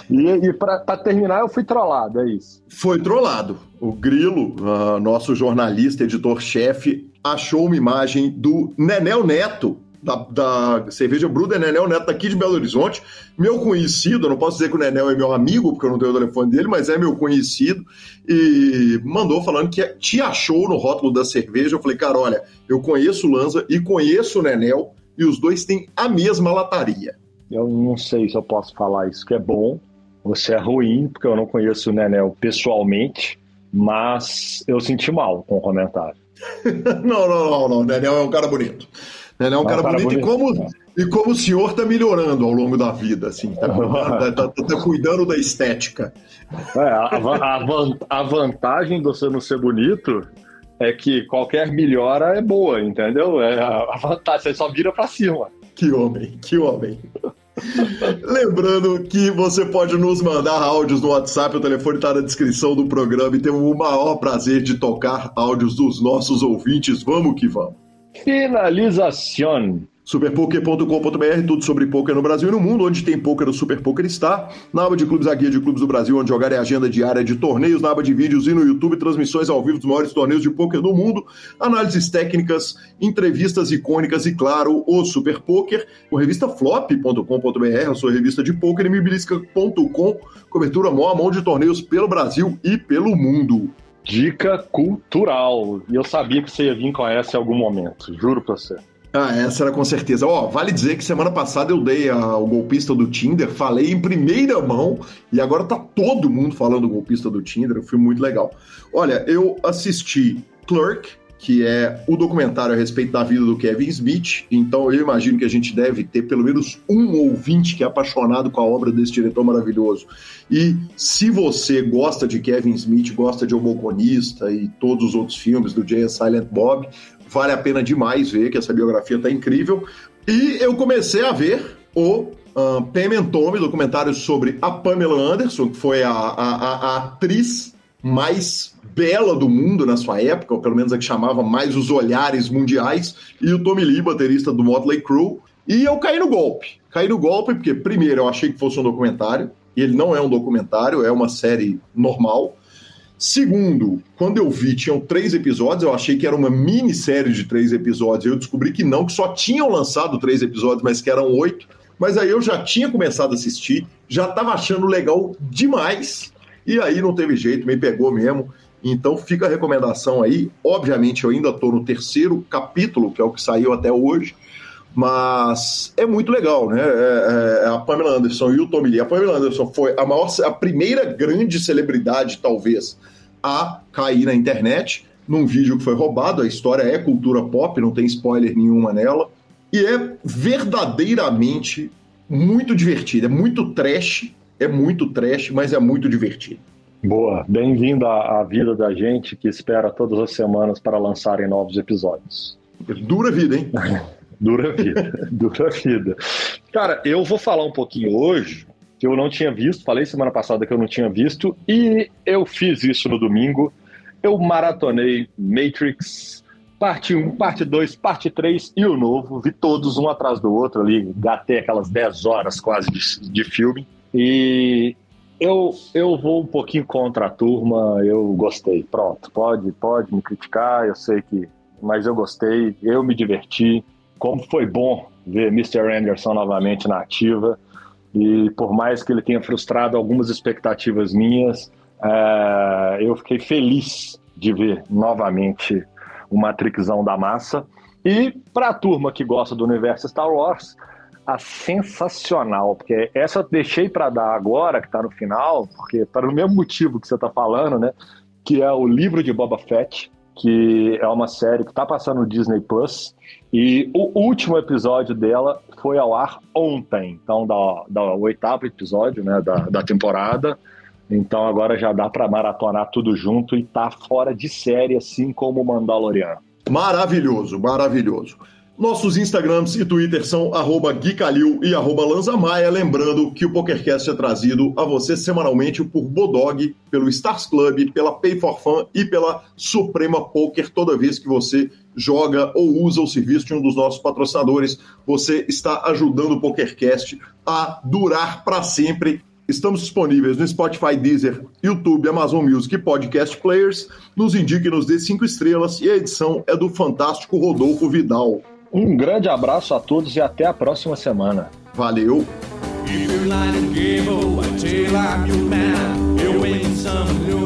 E, e para terminar, eu fui trollado, é isso. Foi trollado. O Grilo, uh, nosso jornalista, editor-chefe, achou uma imagem do Nenel Neto da, da cerveja Bruder Nenel Neto aqui de Belo Horizonte. Meu conhecido, eu não posso dizer que o Nenel é meu amigo, porque eu não tenho o telefone dele, mas é meu conhecido. E mandou falando que te achou no rótulo da cerveja. Eu falei, cara, olha, eu conheço o Lanza e conheço o Nenel, e os dois têm a mesma lataria. Eu não sei se eu posso falar isso que é bom ou se é ruim, porque eu não conheço o Nenel pessoalmente, mas eu senti mal com o comentário. [LAUGHS] não, não, não, não. O Nenel é um cara bonito. Nenel é um cara, cara bonito, bonito, e como, e como o senhor tá melhorando ao longo da vida, assim, tá [LAUGHS] cuidando, tá, tá, tá cuidando da estética. É, a, a, a vantagem de você não ser bonito é que qualquer melhora é boa, entendeu? É a vantagem, você só vira pra cima. Que homem, que homem. Lembrando que você pode nos mandar áudios no WhatsApp, o telefone está na descrição do programa e temos o maior prazer de tocar áudios dos nossos ouvintes. Vamos que vamos. Finalização. Superpoker.com.br, tudo sobre poker no Brasil e no mundo, onde tem poker, o Super Poker está. Na aba de clubes, a guia de clubes do Brasil, onde jogar é agenda diária de torneios, na aba de vídeos e no YouTube, transmissões ao vivo dos maiores torneios de poker do mundo, análises técnicas, entrevistas icônicas e, claro, o Super Poker, o revista flop.com.br, a sua revista de poker, e mibilisca.com, cobertura mão a mão de torneios pelo Brasil e pelo mundo. Dica cultural. E eu sabia que você ia vir com essa em algum momento, juro pra você. Ah, essa era com certeza. Ó, vale dizer que semana passada eu dei ao golpista do Tinder, falei em primeira mão e agora tá todo mundo falando do golpista do Tinder, foi muito legal. Olha, eu assisti Clerk, que é o documentário a respeito da vida do Kevin Smith, então eu imagino que a gente deve ter pelo menos um ouvinte que é apaixonado com a obra desse diretor maravilhoso. E se você gosta de Kevin Smith, gosta de O Balconista e todos os outros filmes do Jay Silent Bob, vale a pena demais ver, que essa biografia tá incrível. E eu comecei a ver o Pam Tommy, documentário sobre a Pamela Anderson, que foi a, a, a, atriz mais bela do mundo na sua época, ou pelo menos a que chamava mais os olhares mundiais, e o Tommy Lee, baterista do Motley Crue. E eu caí no golpe. Caí no golpe porque, primeiro, eu achei que fosse um documentário, e ele não é um documentário, é uma série normal. Segundo, quando eu vi, tinham três episódios, eu achei que era uma minissérie de três episódios. Eu descobri que não, que só tinham lançado três episódios, mas que eram oito. Mas aí eu já tinha começado a assistir, já estava achando legal demais, e aí não teve jeito, me pegou mesmo. Então fica a recomendação aí. Obviamente, eu ainda estou no terceiro capítulo, que é o que saiu até hoje. Mas é muito legal, né? É, é, a Pamela Anderson e o Tommy Lee. A Pamela Anderson foi a maior, a primeira grande celebridade, talvez, a cair na internet num vídeo que foi roubado. A história é cultura pop, não tem spoiler nenhuma nela. E é verdadeiramente muito divertido. É muito trash, é muito trash, mas é muito divertido. Boa, bem-vindo à, à vida da gente que espera todas as semanas para lançarem novos episódios. Dura vida, hein? [LAUGHS] Dura vida, [LAUGHS] dura vida. Cara, eu vou falar um pouquinho hoje que eu não tinha visto, falei semana passada que eu não tinha visto, e eu fiz isso no domingo. Eu maratonei Matrix, parte 1, parte 2, parte 3 e o novo, vi todos um atrás do outro ali, gatei aquelas 10 horas quase de, de filme. E eu, eu vou um pouquinho contra a turma, eu gostei. Pronto, pode, pode me criticar, eu sei que. Mas eu gostei, eu me diverti como foi bom ver Mr. Anderson novamente na ativa. E por mais que ele tenha frustrado algumas expectativas minhas, é, eu fiquei feliz de ver novamente o Matrixão da massa. E para a turma que gosta do universo Star Wars, a sensacional, porque essa eu deixei para dar agora, que está no final, porque para o mesmo motivo que você está falando, né? Que é o livro de Boba Fett, que é uma série que está passando no Disney Plus. E o último episódio dela foi ao ar ontem, então da, da oitavo episódio né, da, da temporada. Então agora já dá para maratonar tudo junto e tá fora de série, assim como o Mandaloriano. Maravilhoso, maravilhoso. Nossos Instagrams e Twitter são arroba Guicalil e arroba Lanzamaia. Lembrando que o PokerCast é trazido a você semanalmente por Bodog, pelo Stars Club, pela Pay for Fun e pela Suprema Poker. Toda vez que você joga ou usa o serviço de um dos nossos patrocinadores, você está ajudando o PokerCast a durar para sempre. Estamos disponíveis no Spotify, Deezer, YouTube, Amazon Music e Podcast Players. Nos indique, nos dê cinco estrelas e a edição é do fantástico Rodolfo Vidal. Um grande abraço a todos e até a próxima semana. Valeu! You